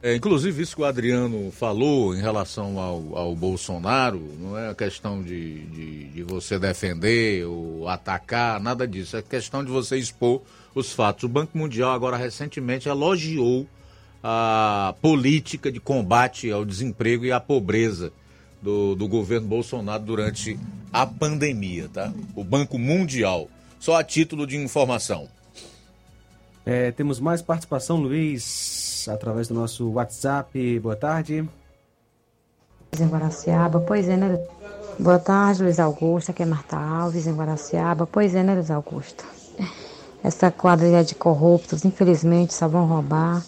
É, inclusive, isso que o Adriano falou em relação ao, ao Bolsonaro, não é questão de, de, de, você defender ou atacar, nada disso. É questão de você expor os fatos. O Banco Mundial, agora recentemente, elogiou a política de combate ao desemprego e à pobreza do, do governo Bolsonaro durante a pandemia, tá? O Banco Mundial. Só a título de informação. É, temos mais participação, Luiz, através do nosso WhatsApp. Boa tarde. Em Guaraciaba, pois é, né? Boa tarde, Luiz Augusto. Aqui é Marta Alves, em Guaraciaba. Pois é, né, Luiz Augusto? Essa quadrilha de corruptos, infelizmente, só vão roubar.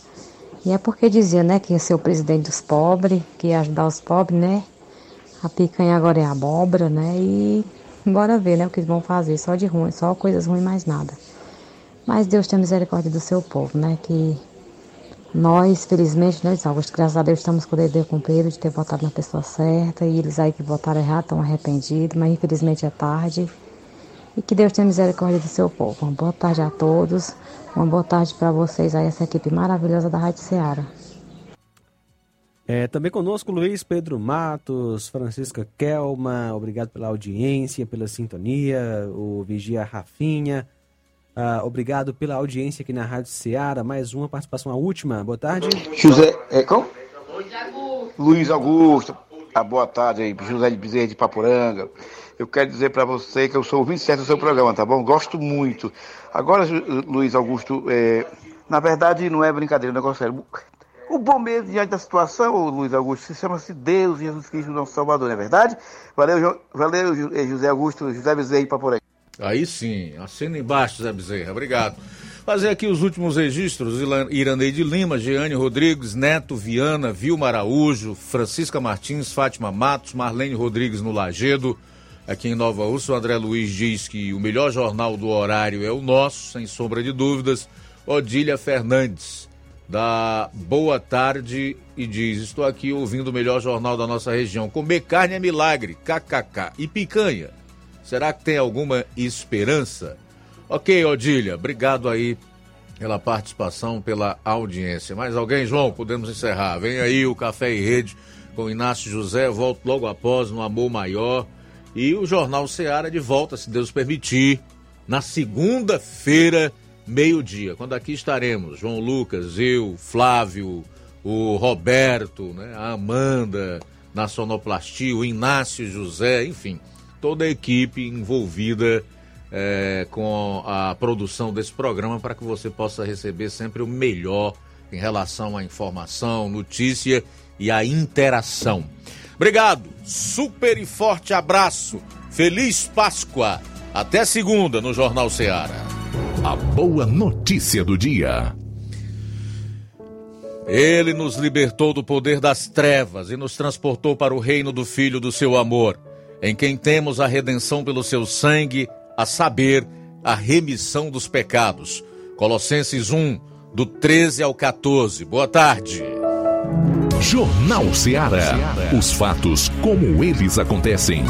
E é porque dizia, né, que ia ser o presidente dos pobres, que ia ajudar os pobres, né? A picanha agora é abóbora, né? E bora ver, né, o que eles vão fazer. Só de ruim, só coisas ruins, mais nada. Mas Deus tem misericórdia do seu povo, né? Que nós, felizmente, nós, Augusto, graças a Deus, estamos com o dever cumprido de ter votado na pessoa certa. E eles aí que votaram errado estão arrependidos, mas infelizmente é tarde. E que Deus tenha misericórdia do seu povo. Uma boa tarde a todos. Uma boa tarde para vocês aí, essa equipe maravilhosa da Rádio Ceará. É, também conosco Luiz Pedro Matos, Francisca Kelma, obrigado pela audiência, pela sintonia, o Vigia Rafinha, ah, obrigado pela audiência aqui na Rádio Ceará. Mais uma participação, a última. Boa tarde. José. É, como? Luiz Augusto. Ah, boa tarde aí, José de Bezerra de Papuranga. Eu quero dizer para você que eu sou o 27 do seu programa, tá bom? Gosto muito. Agora, Luiz Augusto, é, na verdade não é brincadeira, o negócio é. O bom mesmo diante da situação, Luiz Augusto, se chama-se Deus, Jesus Cristo, nosso Salvador, não é verdade? Valeu, valeu José Augusto, José Bezerra de Papuranga. Aí sim, assina embaixo, Zé Bezerra. Obrigado. Fazer aqui os últimos registros: Iraneide Lima, Jeane Rodrigues, Neto Viana, Vilma Araújo, Francisca Martins, Fátima Matos, Marlene Rodrigues no Lagedo. Aqui em Nova Urso, o André Luiz diz que o melhor jornal do horário é o nosso, sem sombra de dúvidas. Odília Fernandes, da Boa Tarde, e diz: Estou aqui ouvindo o melhor jornal da nossa região. Comer carne é milagre, kkk. E picanha? Será que tem alguma esperança? Ok, Odília, obrigado aí pela participação, pela audiência. Mais alguém, João? Podemos encerrar. Vem aí o Café e Rede com Inácio José, volto logo após no Amor Maior. E o Jornal Seara de volta, se Deus permitir, na segunda-feira, meio-dia, quando aqui estaremos. João Lucas, eu, Flávio, o Roberto, né, a Amanda na sonoplastia, o Inácio José, enfim toda a equipe envolvida é, com a produção desse programa para que você possa receber sempre o melhor em relação à informação, notícia e à interação. Obrigado, super e forte abraço, feliz Páscoa, até segunda no Jornal Ceará. A boa notícia do dia. Ele nos libertou do poder das trevas e nos transportou para o reino do Filho do seu amor em quem temos a redenção pelo seu sangue, a saber, a remissão dos pecados. Colossenses 1, do 13 ao 14. Boa tarde. Jornal Ceará. Os fatos como eles acontecem.